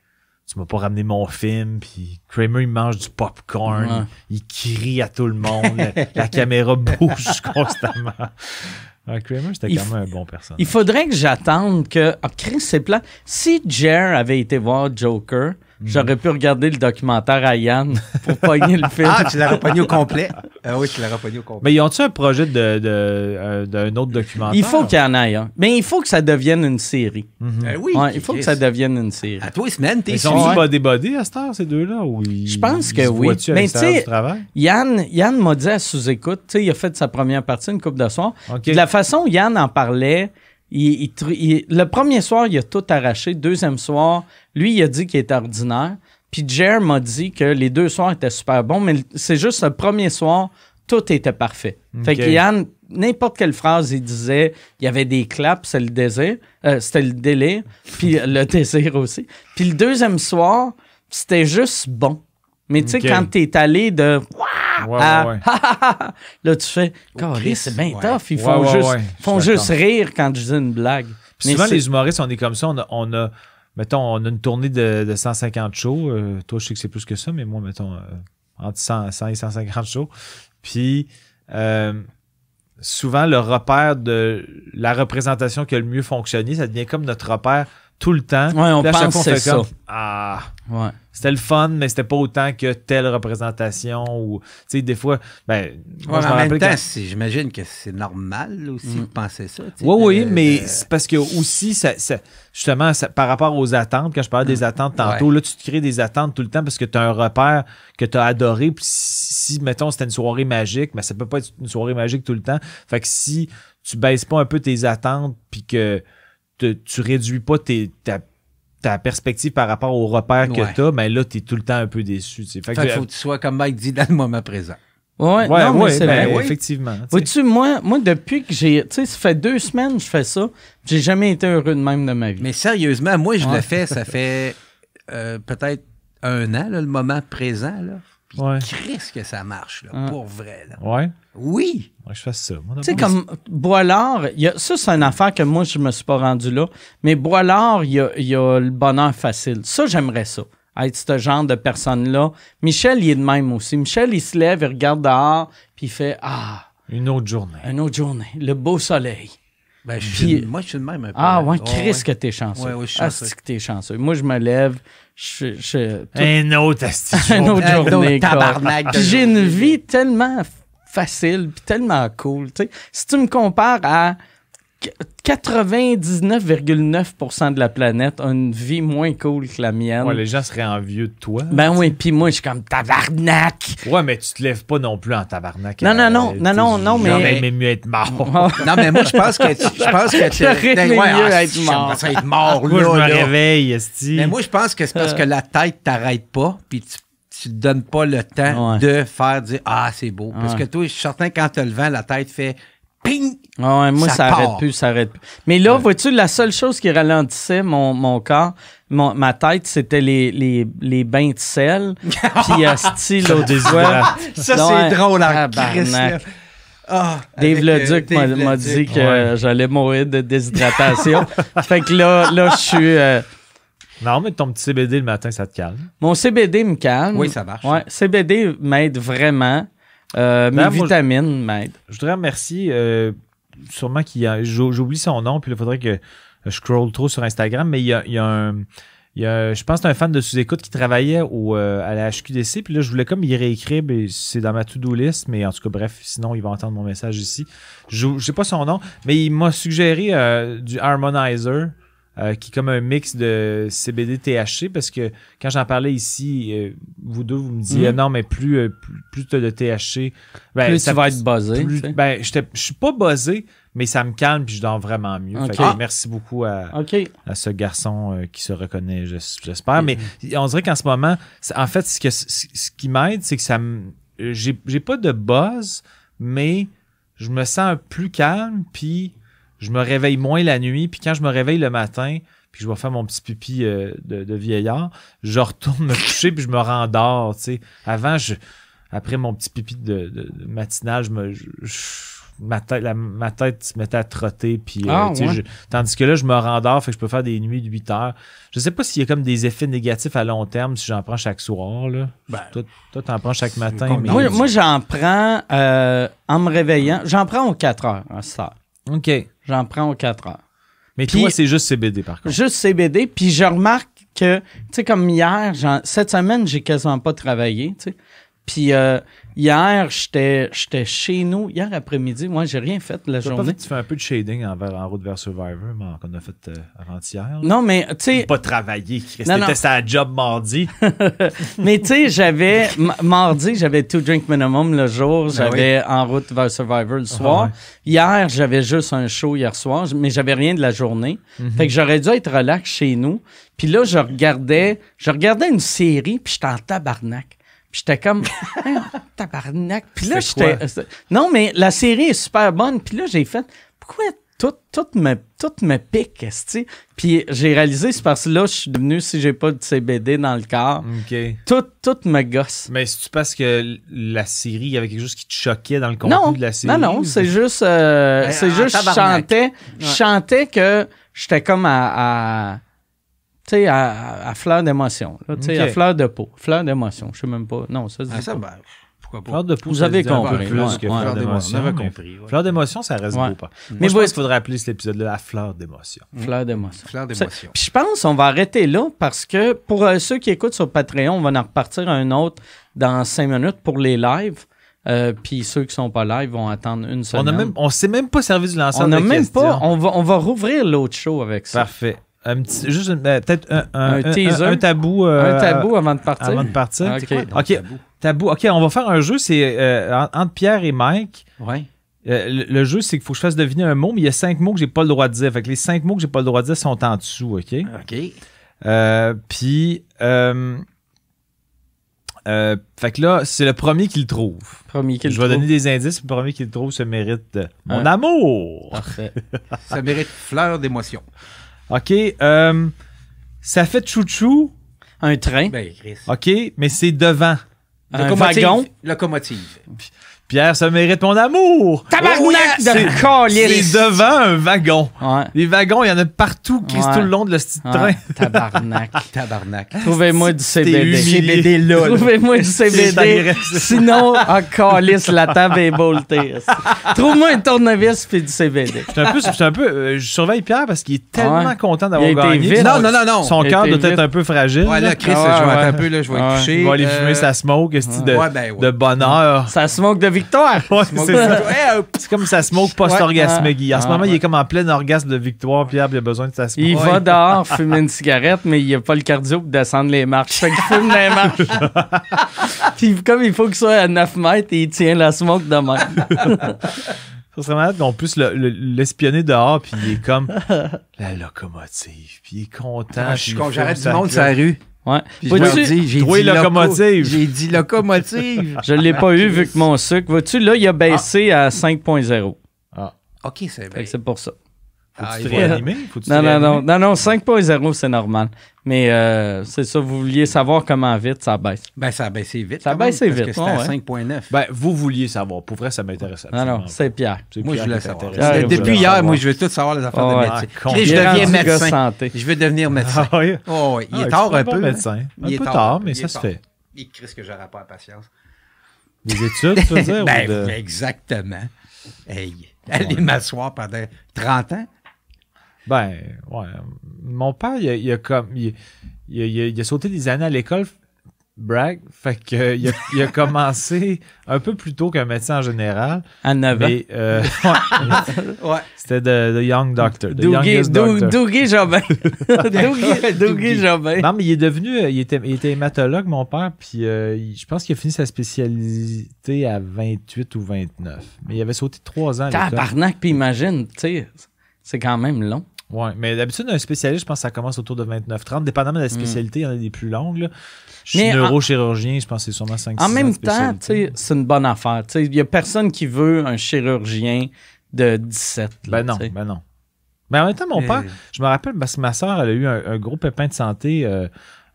tu m'as pas ramené mon film. Puis Kramer, il mange du popcorn. Ouais. Il, crie à tout le monde. la, la caméra bouge constamment. Kramer, c'était quand même un bon personnage. Il faudrait que j'attende que. Ah, Chris, c'est plat. Si Jer avait été voir Joker. J'aurais pu regarder le documentaire à Yann pour pogner le film. Ah, tu l'as repogné au complet? Ah oui, tu l'as repogné au complet. Mais ils ont-tu un projet de, de, euh, d'un autre documentaire? il faut qu'il y en ait un. Mais il faut que ça devienne une série. Mhm. Euh, oui, Ouais, il faut que ça devienne une série. À toi, semaine, t'es Ils sont Ouais. body body à cette heure, ces deux-là? Je pense que oui. Mais tu sais-? Yann, Yann m'a dit à sous-écoute, tu sais, il a fait sa première partie, une coupe de soir. De la façon où Yann en parlait, il- il tr- il- le premier soir, il a tout arraché. Deuxième soir, lui, il a dit qu'il était ordinaire. Puis Jer m'a dit que les deux soirs étaient super bons, mais c'est juste le premier soir, tout était parfait. Fait que Yann, n'importe quelle phrase il disait, il y avait des claps, c'est le désir. Euh, c'était le délire, puis le désir aussi. Puis le deuxième soir, c'était juste bon. Mais tu sais, quand t'es allé de Ouais, ah, ouais, ouais. là, tu fais, c'est bien ouais. tough. Ils font, ouais, juste, font juste rire quand je dis une blague. Puis Mais souvent, les humoristes, on est comme ça. On a, on a mettons, on a une tournée de, de 150 shows. Euh, toi, je sais que c'est plus que ça, mais moi, mettons, euh, entre 100, 100 et 150 shows. Puis, euh, souvent, le repère de la représentation qui a le mieux fonctionné, ça devient comme notre repère tout le temps. Ouais, on Puis à chaque pense fois, c'est comme, ça. Ah, Ouais. c'était le fun, mais c'était pas autant que telle représentation. Ou, tu sais, des fois, ben, moi, Ouais, je mais me en même rappelle temps, quand- c'est- j'imagine que c'est normal aussi Mm. de penser ça. tu sais, Oui, oui, mais c'est parce que aussi, ça, ça- justement, ça- par rapport aux attentes, quand je parlais des attentes tantôt, Ouais. là, tu te crées des attentes tout le temps parce que tu as un repère que tu as adoré. Puis si, si, mettons, c'était une soirée magique, mais ça peut pas être une soirée magique tout le temps. Fait que si tu baisses pas un peu tes attentes, puis que te- tu réduis pas tes, ta, ta perspective par rapport au repère que tu as, ben là, tu es tout le temps un peu déçu. Fait que, faut que tu sois comme Mike dit dans le moment présent. Ouais, ouais, non, mais ouais, c'est ben, vrai. oui. effectivement. Vois-tu, moi, moi, depuis que j'ai. Tu sais, ça fait deux semaines que je fais ça, j'ai jamais été heureux de même de ma vie. Mais sérieusement, moi, je Ouais. le fais, ça fait euh, peut-être un an, là, le moment présent. Là. Puis Ouais. Christ que ça marche, là, Ouais. pour vrai. Là. Ouais, Oui! ouais, je fasse ça. Tu sais, comme Boilard, il y a, ça, c'est une affaire que moi, je me suis pas rendu là. Mais Boilard, il y a, il y a le bonheur facile. Ça, j'aimerais ça. Être ce genre de personne-là. Michel, il est de même aussi. Michel, il se lève, il regarde dehors, puis il fait Ah, une autre journée. une autre journée, le beau soleil. Ben, je Puis- suis, moi, je suis le même un peu. Ah, ouais, Chris, que t'es chanceux. Ouais, ouais, je suis Ah, chanceux. que t'es chanceux. Moi, je me lève, je. je tout- Un autre autre Un autre journée. tabarnak j'ai une vie tellement facile, puis tellement cool. tu sais. Si tu me compares à 99,9% de la planète a une vie moins cool que la mienne. Ouais, les gens seraient envieux de toi. Ben oui, puis moi, je suis comme tabarnak. Ouais, mais tu te lèves pas non plus en tabarnak. Non, non, non, non, non, non, mais- J'aurais aimé mieux être mort. Non, mais moi, je pense que tu, je pense que tu, J'aurais Ben, aimé ouais, mieux ah, être mort. être mort, Moi, je me réveille, esti. Mais moi, je pense que c'est parce que la tête t'arrête pas, puis tu, tu te donnes pas le temps Ouais. de faire dire Ah, c'est beau. Parce Ouais. que toi, je suis certain quand t'as le vent, la tête fait ping! Ah ouais, moi, ça, Ça arrête part. plus, ça arrête plus. Mais là, vois-tu, la seule chose qui ralentissait mon, mon corps, mon- ma tête, c'était les, les, les bains de sel. Puis, asti, l'autre fois. Ça, Ouais, c'est drôle en là. Ah, Dave Leduc euh, m'a dit que Ouais. euh, j'allais mourir de déshydratation. fait que là, là je suis. euh, Non, mais ton petit CBD le matin, ça te calme. mon CBD me calme. Oui, ça marche. Ouais, CBD m'aide vraiment. Euh, mes vitamines m'aident. Je voudrais remercier, euh, sûrement qu'il y a, j'ou- j'oublie son nom, puis il faudrait que je scroll trop sur Instagram, mais il y a, il y a un, il y a, je pense que c'est un fan de sous-écoute qui travaillait au, euh, à la HQDC, puis là, je voulais comme y réécrire, c'est dans ma to-do list, mais en tout cas, bref, sinon, il va entendre mon message ici. Je ne sais pas son nom, mais il m'a suggéré euh, du Harmonizer, euh, qui est comme un mix de CBD THC, parce que quand j'en parlais ici, euh, vous deux, vous me disiez, Mhm. non, mais plus, euh, plus, plus tu as de THC, ben, Plus ça tu vas être buzzé. plus- ben, je suis pas buzzé, mais ça me calme puis je dors vraiment mieux. Fait que Ah. merci beaucoup à, à ce garçon euh, qui se reconnaît, j'es- j'espère. Mais on dirait qu'en ce moment, en fait, ce, que, ce, ce qui m'aide, c'est que ça me. J'ai j'ai pas de buzz, mais je me sens plus calme, puis je me réveille moins la nuit, puis quand je me réveille le matin, puis je vais faire mon petit pipi euh, de, de vieillard, je retourne me coucher, puis je me rendors, tu sais. Avant, je, après mon petit pipi de, de- de matinal, je me... je- je- ma, tête, la- ma tête se mettait à trotter, puis... euh, Ah, tu sais, ouais. je- tandis que là, je me rendors, fait que je peux faire des nuits de 8 heures. Je sais pas s'il y a comme des effets négatifs à long terme si j'en prends chaque soir, là. Ben, toi, toi, t'en prends chaque matin, mais... Moi, moi, j'en prends euh, en me réveillant. J'en prends aux 4 heures à cette heure. OK. J'en prends aux 4 heures. Mais Puis- toi, c'est juste CBD, par contre. Juste CBD. Puis je remarque que, tu sais, comme hier, cette semaine, j'ai quasiment pas travaillé, tu sais. Puis euh, hier, j'étais j'étais chez nous. Hier après-midi, moi, j'ai rien fait la Tu pas journée. fait, tu fais un peu de shading en, en route vers Survivor, mais qu'on a fait euh, avant-hier. Non, mais tu sais, Pas non. T'étais sa job mardi. mais tu sais, j'avais mardi, j'avais two drink minimum le jour, j'avais en route vers Survivor le soir. ouais. Hier, j'avais juste un show hier soir, mais j'avais rien de la journée. Fait que j'aurais dû être relax chez nous. Puis là, je regardais, je regardais une série, puis j'étais en tabarnak. Puis j'étais comme tabarnak. Puis là, j'étais Non, mais la série est super bonne. Puis là, j'ai fait pourquoi tout, tout me, tout me pique, esti? Puis j'ai réalisé, c'est parce que là, je suis devenu, si j'ai pas de CBD dans le corps, OK. tout, tout me gosse. Mais c'est-tu parce que la série, il y avait quelque chose qui te choquait dans le contenu Non, de la série? non, non, c'est juste, euh, Ben, c'est en juste, je chantais, je chantais que j'étais comme à, à tu sais, à, à fleur d'émotion, tu sais, à fleur de peau, fleur d'émotion, je sais même pas, non, ça Ah, ça, ben, pourquoi pas? Fleur de peau, Vous avez compris, plus ouais, que ouais. fleur d'émotion, on avait compris, ouais. Fleur d'émotion, ça reste Ouais. beau. Pas. Mais Moi, je vous- pense qu'il faudrait appeler cet épisode-là la fleur d'émotion. Fleur d'émotion. Fleur d'émotion. Puis je pense qu'on va arrêter là parce que pour euh, ceux qui écoutent sur Patreon, on va en repartir un autre dans cinq minutes pour les lives. Euh, puis ceux qui sont pas live vont attendre une On semaine. a même, on s'est même pas servi du lanceur On de n'a même questions. pas. On va, on va rouvrir l'autre show avec ça. Parfait. Un petit, juste une- euh, peut-être un, un, Un un- teaser? un tabou. euh, Un tabou avant de partir? Avant de partir. Ok. Quoi tabou? Tabou. OK, on va faire un jeu. C'est euh, en- entre Pierre et Mike. Ouais. Euh, le, le jeu, c'est qu'il faut que je fasse deviner un mot, mais il y a cinq mots que j'ai pas le droit de dire. Fait que les cinq mots que j'ai pas le droit de dire sont en dessous, OK? OK. Euh, Puis, euh, euh, fait que là, c'est le premier qui le trouve. Premier qui le je vais trouve. donner des indices. Le premier qui le trouve se mérite euh, mon amour. Parfait. Ça mérite fleur d'émotion. OK. euh, ça fait chouchou. Un train. Ben, Chris. OK, mais c'est devant. un Locomotive. wagon. Locomotive. Pierre, ça mérite mon amour. Tabarnak Oh, de c'est- devant un wagon. Ouais. Les wagons, il y en a partout, Chris, Ouais. tout le long de le petit train. Ouais. Tabarnak. Tabarnak. Trouvez-moi du CBD. CBD là. Trouvez-moi du CBD. Sinon, en calice, la table est boltée. Trouve-moi un tournevis puis du CBD. J'étais un peu, j'étais un peu, euh, je surveille Pierre parce qu'il est tellement content d'avoir gagné. vite. Non, non, non, non. Son cœur doit être un peu fragile. Ouais, là. Chris, Ah, je vais un peu, là, je vais couché. Il va aller Euh, fumer sa smoke, de, ben, de bonheur. Ça smoke de victoire. Ouais, Smoke- c'est ça. Ouais, euh, C'est comme sa smoke post-orgasmique. Ouais. En ce Ah, moment, il est comme en plein orgasme de victoire. Pierre, puis il a besoin de sa smoke. Il va dehors fumer une cigarette, mais il a pas le cardio pour descendre les marches. Fait qu'il fume les marches. Puis comme il faut qu'il soit à 9 mètres, il tient la smoke de même. Ça serait malade qu'on puisse le- le- l'espionner dehors, puis il est comme la locomotive, puis il est content. Ah, je suis j'arrête du monde sur la rue. Ouais. Puis je leur Vois-tu- dis, j'ai dit locomotive. J'ai dit locomotive. Je l'ai pas eu vu que mon sucre. Vois-tu, là, il a baissé à 5.0. OK, c'est que c'est pour ça. Faut-tu Ah, te réanimer? Faut-tu te Non, non, réanimer? non, non, non, 5.0, c'est normal. Mais euh, c'est ça, vous vouliez savoir comment vite ça baisse. Ben, ça a baissé vite. Ça a baissé parce vite, que c'était ouais, à 5,9. Ben, vous vouliez savoir. Pour vrai, ça m'intéresse. Non, non, c'est Pierre. Moi, je voulais savoir. Ah, Depuis hier, savoir. moi, je veux tout savoir les affaires Ah, de médecine. Ah, je deviens médecin. santé. Je veux devenir médecin. Ah oui? Oh, ouais. Il Ah, est tu tard un peu. médecin. Un Il est peu tard. tard, mais ça se fait. Il Chris que j'aurais pas la patience. Des études, tu veux dire? Ben, exactement. Hey, aller m'asseoir pendant 30 ans? Ben, ouais. Mon père, il a, il a comme. Il, il a, il a- il a sauté des années à l'école. Brag. Fait que, il, a, il a commencé un peu plus tôt qu'un médecin en général. À 9 ans. Mais euh, ouais, c'était de, de Young Doctor. Dougie youngest Dou- doctor. Dougie Jobin. Dougie- Dougie Dougie. Jobin. Non, mais il est devenu. euh, Il était, il était hématologue, mon père. Puis euh, je pense qu'il a fini sa spécialité à 28 ou 29. Mais il avait sauté trois ans à l'école. Tabarnak, puis imagine, tu sais, c'est quand même long. Ouais, mais d'habitude, un spécialiste, je pense que ça commence autour de 29-30. Dépendamment de la spécialité, il y en a des plus longues. Là. Je suis en- neurochirurgien, je pense que c'est sûrement 5 En même temps, tu sais, c'est une bonne affaire. Tu sais, Il n'y a personne qui veut un chirurgien de 17. là, Ben non, ben non. Mais en même temps, mon père, je me rappelle parce que ma soeur, elle a eu un, un gros pépin de santé. euh,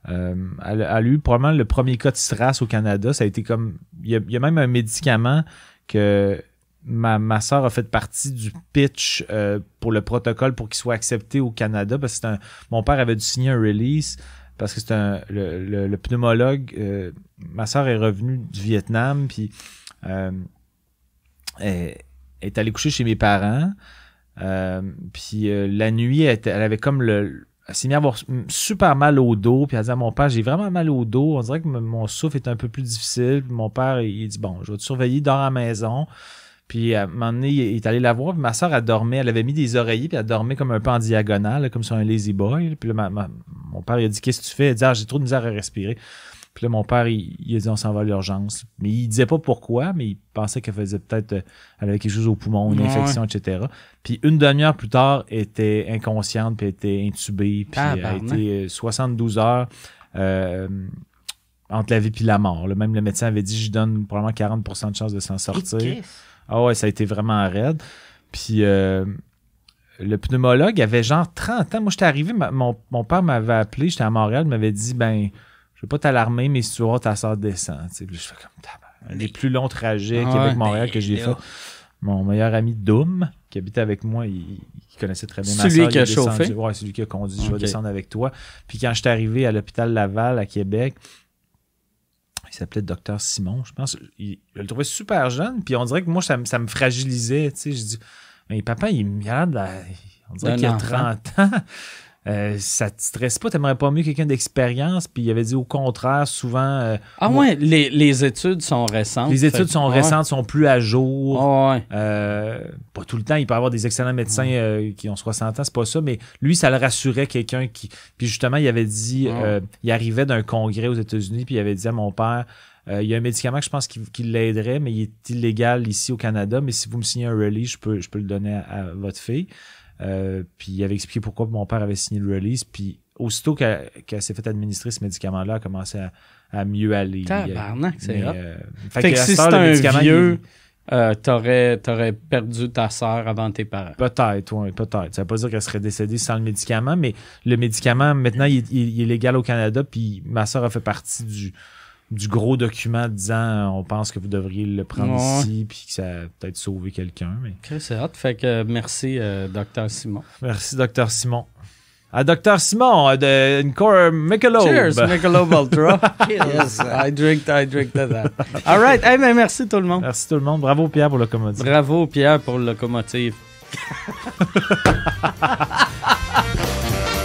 euh, elle, elle a eu probablement le premier cas de SRAS au Canada. Ça a été comme. Il y a, il y a même un médicament que ma, ma soeur a fait partie du pitch euh, pour le protocole pour qu'il soit accepté au Canada. Parce que mon père avait dû signer un release parce que c'est un le, pneumologue. euh, ma soeur est revenue du Vietnam, puis euh, elle est allée coucher chez mes parents. Puis la nuit, elle, avait comme le. elle s'est mise à avoir super mal au dos. Puis elle dit à mon père, j'ai vraiment mal au dos. On dirait que mon souffle est un peu plus difficile. Mon père, il dit, bon, je vais te surveiller, dors à la maison. Puis à un moment donné, il est allé la voir. Puis ma soeur, elle dormait. Elle avait mis des oreillers. Puis elle dormait comme un peu en diagonale, comme sur un lazy boy. Puis là, ma- ma- mon père, il a dit, qu'est-ce que tu fais? Elle dit, ah, j'ai trop de misère à respirer. Puis là, mon père, il, il a dit, on s'en va à l'urgence. Mais il disait pas pourquoi, mais il pensait qu'elle faisait peut-être, euh, elle avait quelque chose au poumon, une Ouais. infection, etc. Puis une demi-heure plus tard, elle était inconsciente, puis elle était intubée, puis elle a été euh, 72 heures euh, entre la vie et la mort. là. Même le médecin avait dit, je donne probablement 40% de chance de s'en sortir. Ah ouais, ça a été vraiment raide. Puis euh, le pneumologue avait genre 30 ans. Moi, j'étais arrivé, ma- mon, mon père m'avait appelé, j'étais à Montréal, il m'avait dit, ben, je veux pas t'alarmer, mais si tu vois, ta soeur descend. Puis je fais comme. Un des plus longs trajets Ah Québec-Montréal que j'ai fait. Mon meilleur ami Doom, qui habitait avec moi, il, il connaissait très bien ma Celui soeur. qui il a descendu. chauffé? Ouais, celui qui a conduit. Je vais descendre avec toi. Puis quand j'étais arrivé à l'hôpital Laval à Québec, il s'appelait Docteur Simon, je pense. Il, je le trouvais super jeune, puis on dirait que moi, ça, me- ça me fragilisait. Tu sais, je dis, mais papa, il regarde, là, on dirait qu'il a enfant. 30 ans. Euh, ça te stresse pas, t'aimerais pas mieux quelqu'un d'expérience, puis il avait dit au contraire, souvent, euh, Ah Moi- ouais, les, les études sont récentes. les études Fait- sont ouais. récentes, sont plus à jour. Ah ouais. Euh, pas tout le temps, il peut y avoir des excellents médecins qui ont 60 ans, c'est pas ça, mais lui, ça le rassurait quelqu'un qui. Puis justement, il avait dit, il arrivait d'un congrès aux États-Unis, puis il avait dit à mon père, il y a un médicament que je pense qui, qui l'aiderait, mais il est illégal ici au Canada, mais si vous me signez un release, je peux, je peux le donner à, à votre fille. Euh, puis il avait expliqué pourquoi mon père avait signé le release, puis aussitôt qu'elle s'est fait administrer ce médicament-là, elle a commencé à, à mieux aller. Tabarnak, c'est euh, Fait que si le un vieux, euh, t'aurais, t'aurais perdu ta sœur avant tes parents. Peut-être, oui, peut-être. Ça veut pas dire qu'elle serait décédée sans le médicament, mais le médicament, maintenant, il, est- il est légal au Canada, puis ma soeur a fait partie du, du gros document disant euh, on pense que vous devriez le prendre Ouais. ici, puis que ça a peut-être sauvé quelqu'un. Mais... C'est hot. Fait que euh, merci, euh, docteur Simon. Merci, docteur Simon. À docteur Simon, de Encore Michelob. Cheers, Michelob Ultra. yes, I drink, I drink to that. All right. Hey, ben, merci tout le monde. Merci tout le monde. Bravo Pierre pour le commodité. Bravo, Pierre, pour le locomotive.